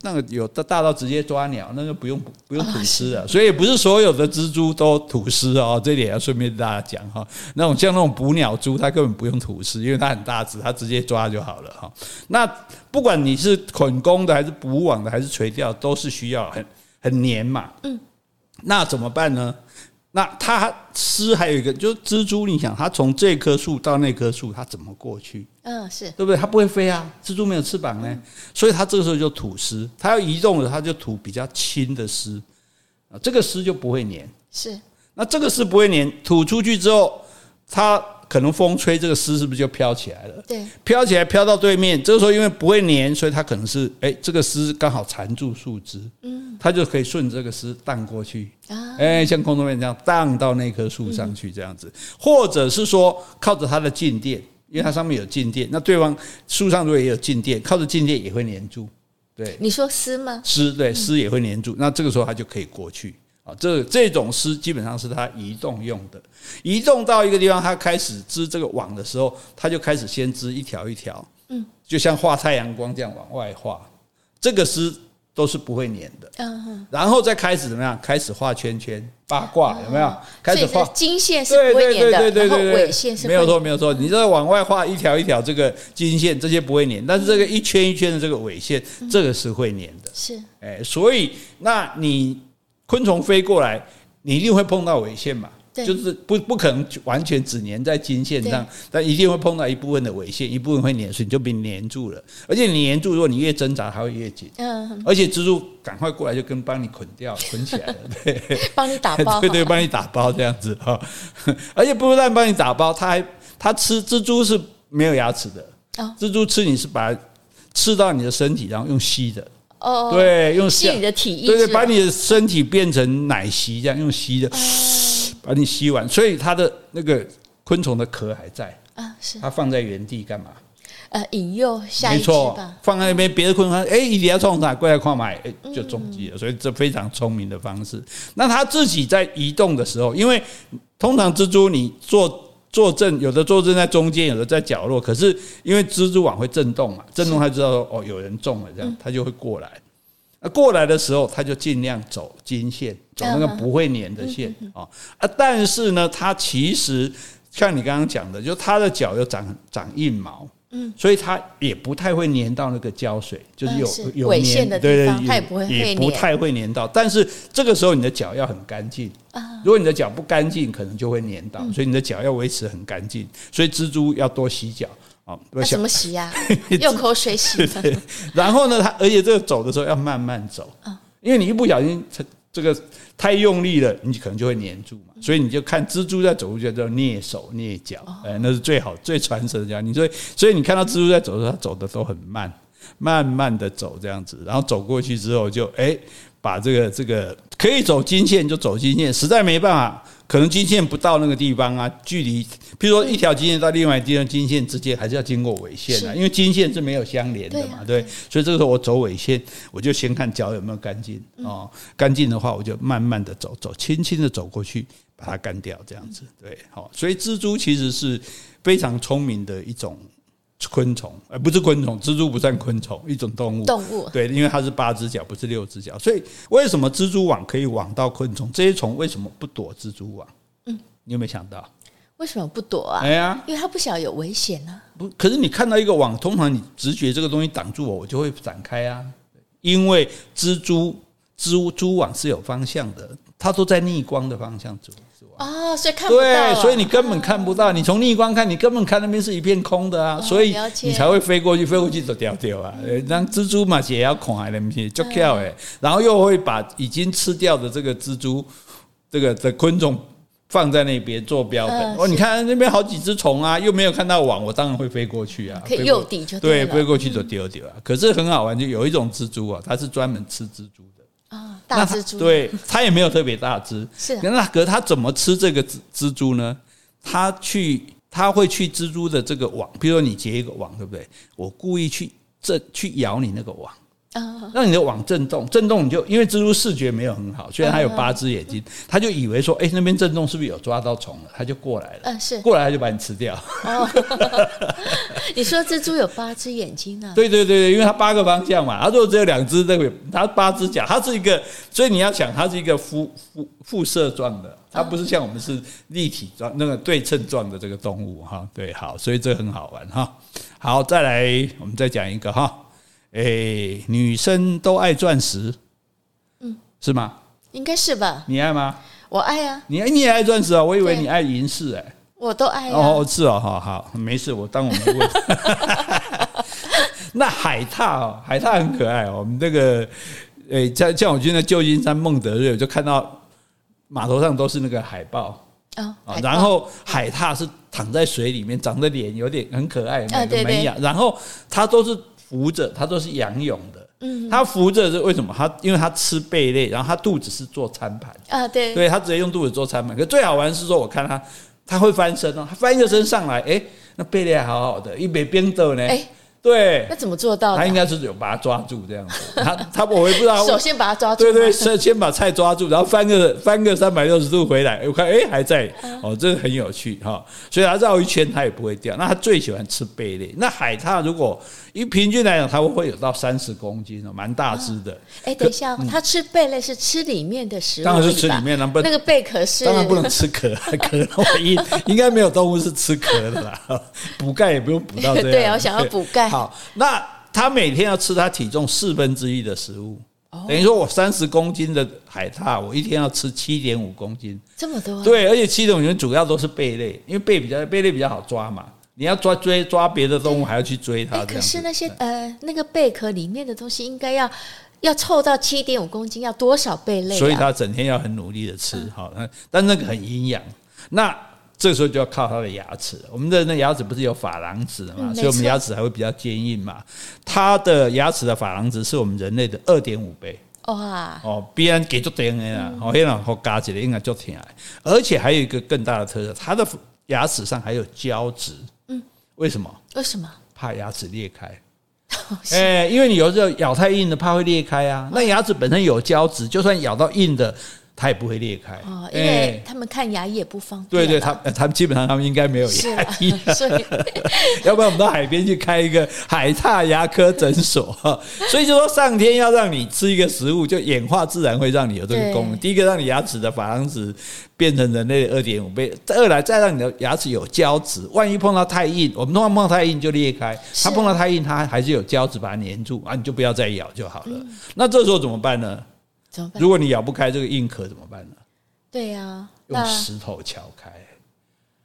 那个有的大到直接抓鸟，那个不用不用吐丝啊，所以不是所有的蜘蛛都吐丝哦，这点要顺便大家讲哈。那种像那种捕鸟蛛，它根本不用吐丝，因为它很大只，它直接抓就好了哈。那不管你是捆弓的，还是捕网的，还是垂钓，都是需要很很黏嘛。嗯，那怎么办呢？那它丝还有一个，就是蜘蛛，你想它从这棵树到那棵树，它怎么过去？嗯，是对不对？它不会飞啊，蜘蛛没有翅膀呢，所以它这个时候就吐丝。它要移动了，它就吐比较轻的丝啊，这个丝就不会粘。是，那这个丝不会粘，吐出去之后，它。可能风吹，这个丝是不是就飘起来了？对，飘起来飘到对面。这个时候因为不会粘，所以它可能是哎，这个丝刚好缠住树枝，嗯，它就可以顺着这个丝荡过去啊，哎，像空中面这样荡到那棵树上去这样子，或者是说靠着它的静电，因为它上面有静电，那对方树上如果也有静电，靠着静电也会粘住。对，你说丝吗？丝对，丝也会粘住，那这个时候它就可以过去。啊，这这种丝基本上是它移动用的，移动到一个地方，它开始织这个网的时候，它就开始先织一条一条，嗯，就像画太阳光这样往外画，这个丝都是不会粘的，嗯，然后再开始怎么样？开始画圈圈、八卦，有没有？开始画金线是不会粘的，然后纬线是没有错，没有错。你这往外画一条一条这个金线，这些不会粘，但是这个一圈一圈的这个纬线，这个是会粘的，是，哎，所以那你。昆虫飞过来，你一定会碰到纬线嘛？对就是不不可能完全只粘在金线上，但一定会碰到一部分的尾线，一部分会粘，所以你就被粘住了。而且你粘住，如果你越挣扎，它会越紧。嗯，而且蜘蛛赶快过来，就跟帮你捆掉、捆起来了，对，帮你打包，对对，帮你打包这样子哈。而且不但帮你打包，它还它吃蜘蛛是没有牙齿的，蜘蛛吃你是把它吃到你的身体，然后用吸的。哦，对，用吸你的体液，对对，把你的身体变成奶昔，这样用吸的，把你吸完。所以它的那个昆虫的壳还在啊，是它放在原地干嘛？呃，引诱下一只吧。放在那边，别的昆虫哎，你要冲它过来看买，哎，就中计了。所以这非常聪明的方式。那它自己在移动的时候，因为通常蜘蛛你坐坐正，有的坐正在中间，有的在角落。可是因为蜘蛛网会震动嘛，震动它知道说哦，有人中了，这样它就会过来。那过来的时候，它就尽量走金线，走那个不会粘的线啊啊！但是呢，它其实像你刚刚讲的，就它的脚又长长硬毛，嗯，所以它也不太会粘到那个胶水，就是有有粘线的地方，它也不会也不太会粘到。但是这个时候你的脚要很干净啊，如果你的脚不干净，可能就会粘到，所以你的脚要维持很干净。所以蜘蛛要多洗脚。啊，那怎么 洗呀？用口水洗。然后呢，它而且这个走的时候要慢慢走，因为你一不小心这个太用力了，你可能就会黏住嘛。所以你就看蜘蛛在走路就叫蹑手蹑脚，哎，那是最好最传神的。你所以所以你看到蜘蛛在走的时候，它走的都很慢，慢慢的走这样子，然后走过去之后就哎。把这个这个可以走金线就走金线，实在没办法，可能金线不到那个地方啊，距离，譬如说一条金线到另外一条金线之间，还是要经过纬线的，因为金线是没有相连的嘛，对，所以这个时候我走纬线，我就先看脚有没有干净哦，干净的话我就慢慢的走，走轻轻的走过去，把它干掉，这样子，对，好，所以蜘蛛其实是非常聪明的一种。昆虫，而不是昆虫，蜘蛛不算昆虫，一种动物。动物对，因为它是八只脚，不是六只脚，所以为什么蜘蛛网可以网到昆虫？这些虫为什么不躲蜘蛛网？嗯，你有没有想到？为什么不躲啊？哎呀，因为它不晓得有危险啊。不，可是你看到一个网，通常你直觉这个东西挡住我，我就会展开啊。因为蜘蛛蜘蛛网是有方向的，它都在逆光的方向走。哦，所以看不到，啊，对，所以你根本看不到。你从逆光看，你根本看那边是一片空的啊，所以你才会飞过去，飞过去就掉掉啊。让蜘蛛嘛，也要恐还的东西，就跳哎，然后又会把已经吃掉的这个蜘蛛，这个的昆虫放在那边做标本。哦，你看那边好几只虫啊，又没有看到网，我当然会飞过去啊。可以诱敌就对，飞过去就丢掉啊。可是很好玩，就有一种蜘蛛啊，它是专门吃蜘蛛的。大蜘蛛，对，它也没有特别大只，是那可是它怎么吃这个蜘蜘蛛呢？它去，它会去蜘蛛的这个网，比如说你结一个网，对不对？我故意去这去咬你那个网。让你的网震动，震动你就因为蜘蛛视觉没有很好，虽然它有八只眼睛，它就以为说，哎，那边震动是不是有抓到虫了？它就过来了，嗯，是过来它就把你吃掉。哦，你说蜘蛛有八只眼睛 呢？对对对对，因为它八个方向嘛，它如果只有两只，那个它八只脚，它是一个，所以你要想，它是一个辐辐辐射状的，它不是像我们是立体状那个对称状的这个动物哈。对，好，所以这很好玩哈。好，再来，我们再讲一个哈。哎、欸，女生都爱钻石，嗯，是吗？应该是吧？你爱吗？我爱啊。你你也爱钻石啊？我以为你爱银饰哎。我都爱、啊。哦，是哦，好好，没事，我当我没问。那海獭哦，海獭很可爱哦。我们这个，哎，像像我今天在旧金山孟德瑞，我就看到码头上都是那个海豹啊，然后海獭是躺在水里面，长着脸有点很可爱，那个门牙，然后它都是。浮着，它都是仰泳的。嗯，它浮着是为什么？它因为它吃贝类，然后它肚子是做餐盘啊，对，对，它直接用肚子做餐盘。可最好玩是说，我看它，它会翻身哦，它翻一个身上来，哎、欸，那贝类还好好的，一杯冰豆呢。欸对，那怎么做到的？他应该是有把它抓住这样子。他他我也不知道。首先把它抓住。对对，先先把菜抓住，然后翻个翻个三百六十度回来，我看哎还在哦，这个很有趣哈。所以它绕一圈它也不会掉。那它最喜欢吃贝类。那海獭如果以平均来讲，它会有到三十公斤哦，蛮大只的。哎，等一下，它吃贝类是吃里面的食物，当然是吃里面，那不那个贝壳是当然不能吃壳，壳那么硬，应该没有动物是吃壳的啦。补钙也不用补到这样。对，我想要补钙。好，那它每天要吃它体重四分之一的食物，等于说我三十公斤的海獭，我一天要吃七点五公斤，这么多？对，而且七点五公斤主要都是贝类，因为贝比较贝类比较好抓嘛，你要抓追抓别的动物还要去追它。可是那些呃那个贝壳里面的东西应该要要凑到七点五公斤，要多少贝类？所以它整天要很努力的吃，好，但那个很营养。那这时候就要靠它的牙齿，我们的那牙齿不是有珐琅质的嘛，嗯、所以我们牙齿还会比较坚硬嘛。它的牙齿的珐琅质是我们人类的二点五倍。哇！哦，别人给足甜的啦，哦，黑人好嘎起来应该就甜。而且还有一个更大的特色，它的牙齿上还有胶质。嗯，为什么？为什么？怕牙齿裂开。哎，因为你有时候咬太硬的，怕会裂开啊。那牙齿本身有胶质，就算咬到硬的。它也不会裂开哦，因为他们看牙医也不方便。对对，他他们基本上他们应该没有牙医，所以 要不然我们到海边去开一个海獭牙科诊所哈。所以就说上天要让你吃一个食物，就演化自然会让你有这个功能。第一个让你牙齿的珐琅质变成人类的二点五倍，二来再让你的牙齿有胶质，万一碰到太硬，我们通常碰到太硬就裂开，它碰到太硬它还是有胶质把它粘住啊，你就不要再咬就好了。那这时候怎么办呢？如果你咬不开这个硬壳怎么办呢？对呀，用石头敲开。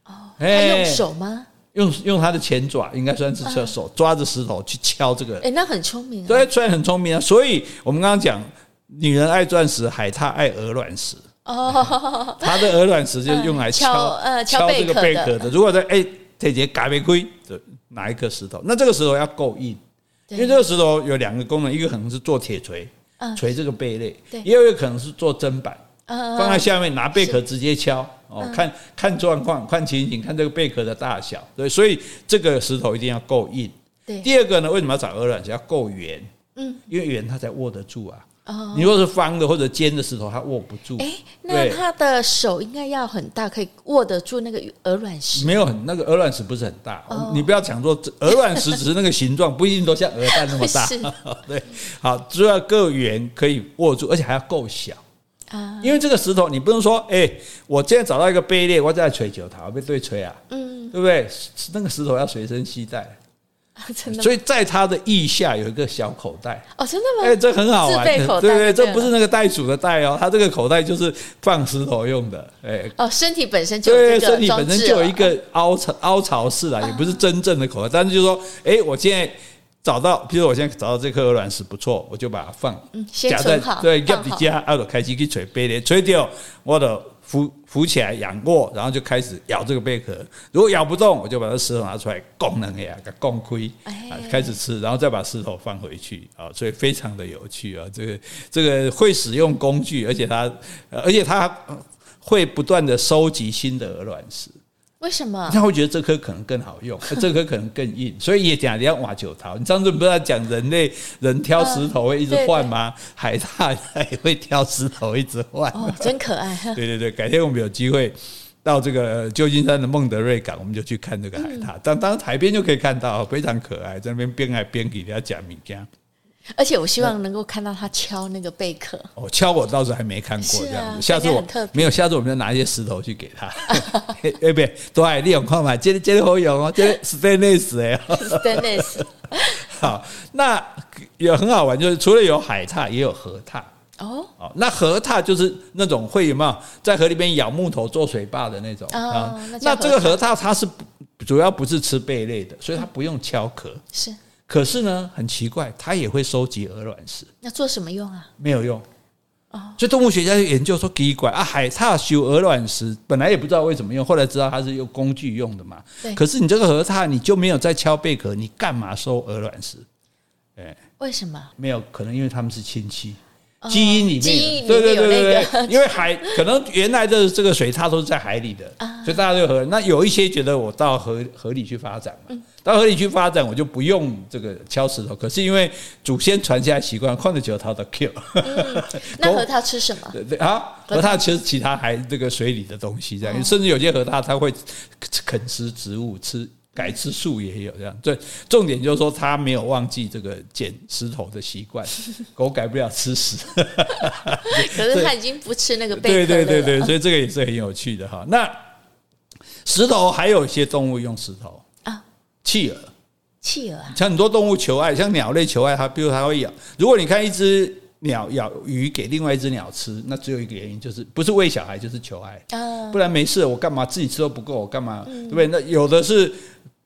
哦，还用手吗？用用他的前爪，应该算是手抓着石头去敲这个。哎，那很聪明啊。对，虽然很聪明啊。所以我们刚刚讲女人爱钻石，海獭爱鹅卵石。哦，它的鹅卵石就是用来敲呃敲这个贝壳的。如果在哎，这节嘎贝龟的拿一颗石头，那这个石头要够硬，因为这个石头有两个功能，一个可能是做铁锤，锤这个贝类；也有可能是做砧板，放在下面拿贝壳直接敲。哦，看看状况，看情形，看这个贝壳的大小。对，所以这个石头一定要够硬。对。第二个呢，为什么要找鹅卵石？要够圆。嗯。因为圆它才握得住啊。哦，你如果是方的或者尖的石头，它握不住。哎，那他的手应该要很大，可以握得住那个鹅卵石。没有很那个鹅卵石不是很大，你不要讲说鹅卵石只是那个形状，不一定都像鹅蛋那么大。对，好，只要够圆可以握住，而且还要够小啊。因为这个石头，你不能说，哎，我今天找到一个贝类，我在锤球它，被对锤啊，嗯，对不对？那个石头要随身携带。所以在他的腋下有一个小口袋。哦，真的吗？哎，这很好玩，对对，这不是那个袋鼠的袋哦，它这个口袋就是放石头用的，哎，哦，身体本身就对，身体本身就有一个凹槽凹槽式啊，也不是真正的口袋，但是就是说，哎，我现在找到，比如我现在找到这颗鹅卵石不错，我就把它放夹在对夹底下，然后开始去锤贝的，锤掉我的。扶扶起来仰卧，然后就开始咬这个贝壳。如果咬不动，我就把这石头拿出来，拱能呀，给拱亏啊，开始吃，然后再把石头放回去啊。所以非常的有趣啊，这个这个会使用工具，而且它而且它会不断的收集新的鹅卵石。为什么？他会觉得这颗可能更好用，这颗可能更硬，所以也讲你要挖九桃。你上次不是在讲人类 人挑石头会一直换吗？海獭也会挑石头一直换。哦，真可爱。对对对，改天我们有机会到这个旧金山的孟德瑞港，我们就去看这个海獭。当当海边就可以看到，非常可爱，在那边边海边给人家讲米家。而且我希望能够看到他敲那个贝壳。哦，敲我倒是还没看过这样子。下次我没有，下次我们就拿一些石头去给他。哎，不对，对，利用矿嘛，接接好用哦，接 stainless 哎，stainless。好，那也很好玩，就是除了有海獭，也有河獭。哦，哦，那河獭就是那种会有没有在河里边咬木头做水坝的那种啊？那这个河獭它是主要不是吃贝类的，所以它不用敲壳。是。可是呢，很奇怪，它也会收集鹅卵石。那做什么用啊？没有用。哦，所以动物学家就研究说奇怪啊，海獭修鹅卵石，本来也不知道为什么用，后来知道它是用工具用的嘛。对。可是你这个河獭，你就没有在敲贝壳，你干嘛收鹅卵石？哎，为什么？没有，可能因为他们是亲戚。基因里面，对对对对对，因为海可能原来的这个水它都是在海里的，所以大家就河。那有一些觉得我到河河里去发展嘛，到河里去发展，我就不用这个敲石头。可是因为祖先传下来习惯，矿的球它的 Q。那 河獭吃什么？对对啊，河獭吃其他海这个水里的东西，这样，甚至有些河獭它会啃食植物吃。改吃素也有这样，对，重点就是说他没有忘记这个捡石头的习惯。狗改不了吃屎，可是他已经不吃那个贝壳了。对对对对，所以这个也是很有趣的哈。那石头还有一些动物用石头啊，企鹅，企鹅，像很多动物求爱，像鸟类求爱，它比如它会咬。如果你看一只鸟咬鱼给另外一只鸟吃，那只有一个原因，就是不是喂小孩，就是求爱。不然没事，我干嘛自己吃都不够，我干嘛？对不对？那有的是。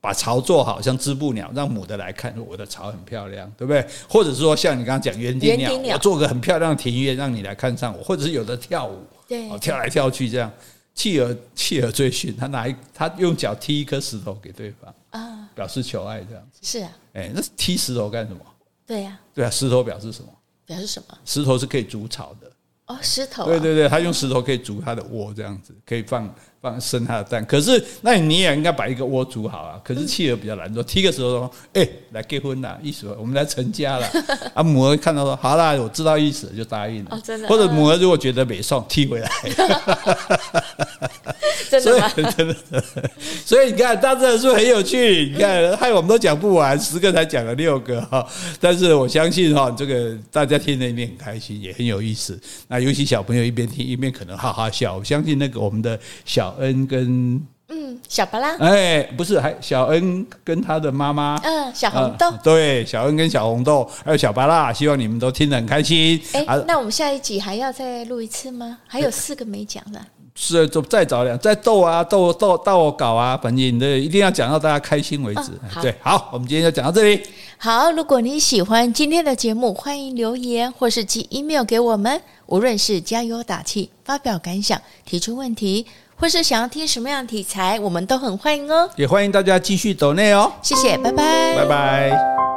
把巢做好，像织布鸟，让母的来看，我的巢很漂亮，对不对？或者是说，像你刚刚讲园丁鸟，我做个很漂亮的庭院，让你来看上我。或者是有的跳舞，对，跳来跳去这样。企鹅，企鹅最逊，他拿一，他用脚踢一颗石头给对方啊，表示求爱这样子。是啊，哎，那踢石头干什么？对呀，对啊，石头表示什么？表示什么？石头是可以筑巢的。哦，石头。对对对，他用石头可以筑他的窝，这样子可以放。放生它的蛋，可是那你也应该把一个窝煮好啊。可是企鹅比较懒惰，踢个时候说：“哎、欸，来结婚了，意思我们来成家了。”啊，母鹅看到说：“好啦，我知道意思，就答应了。哦”真的。或者母鹅如果觉得没送，踢回来。真的吗？真的。所以你看，大自然是很有趣。你看，害我们都讲不完，十个才讲了六个哈。但是我相信哈，这个大家听了一定很开心，也很有意思。那尤其小朋友一边听一边可能哈哈笑。我相信那个我们的小。小恩跟嗯小巴拉哎不是还小恩跟他的妈妈嗯小红豆、呃、对小恩跟小红豆还有小巴拉，希望你们都听得很开心。哎、欸，那我们下一集还要再录一次吗？还有四个没讲的，是就再找两再逗啊逗逗逗我搞啊，反正的一定要讲到大家开心为止。哦、对，好，我们今天就讲到这里。好，如果你喜欢今天的节目，欢迎留言或是寄 email 给我们。无论是加油打气、发表感想、提出问题，或是想要听什么样的题材，我们都很欢迎哦。也欢迎大家继续走内哦。谢谢，拜拜，拜拜。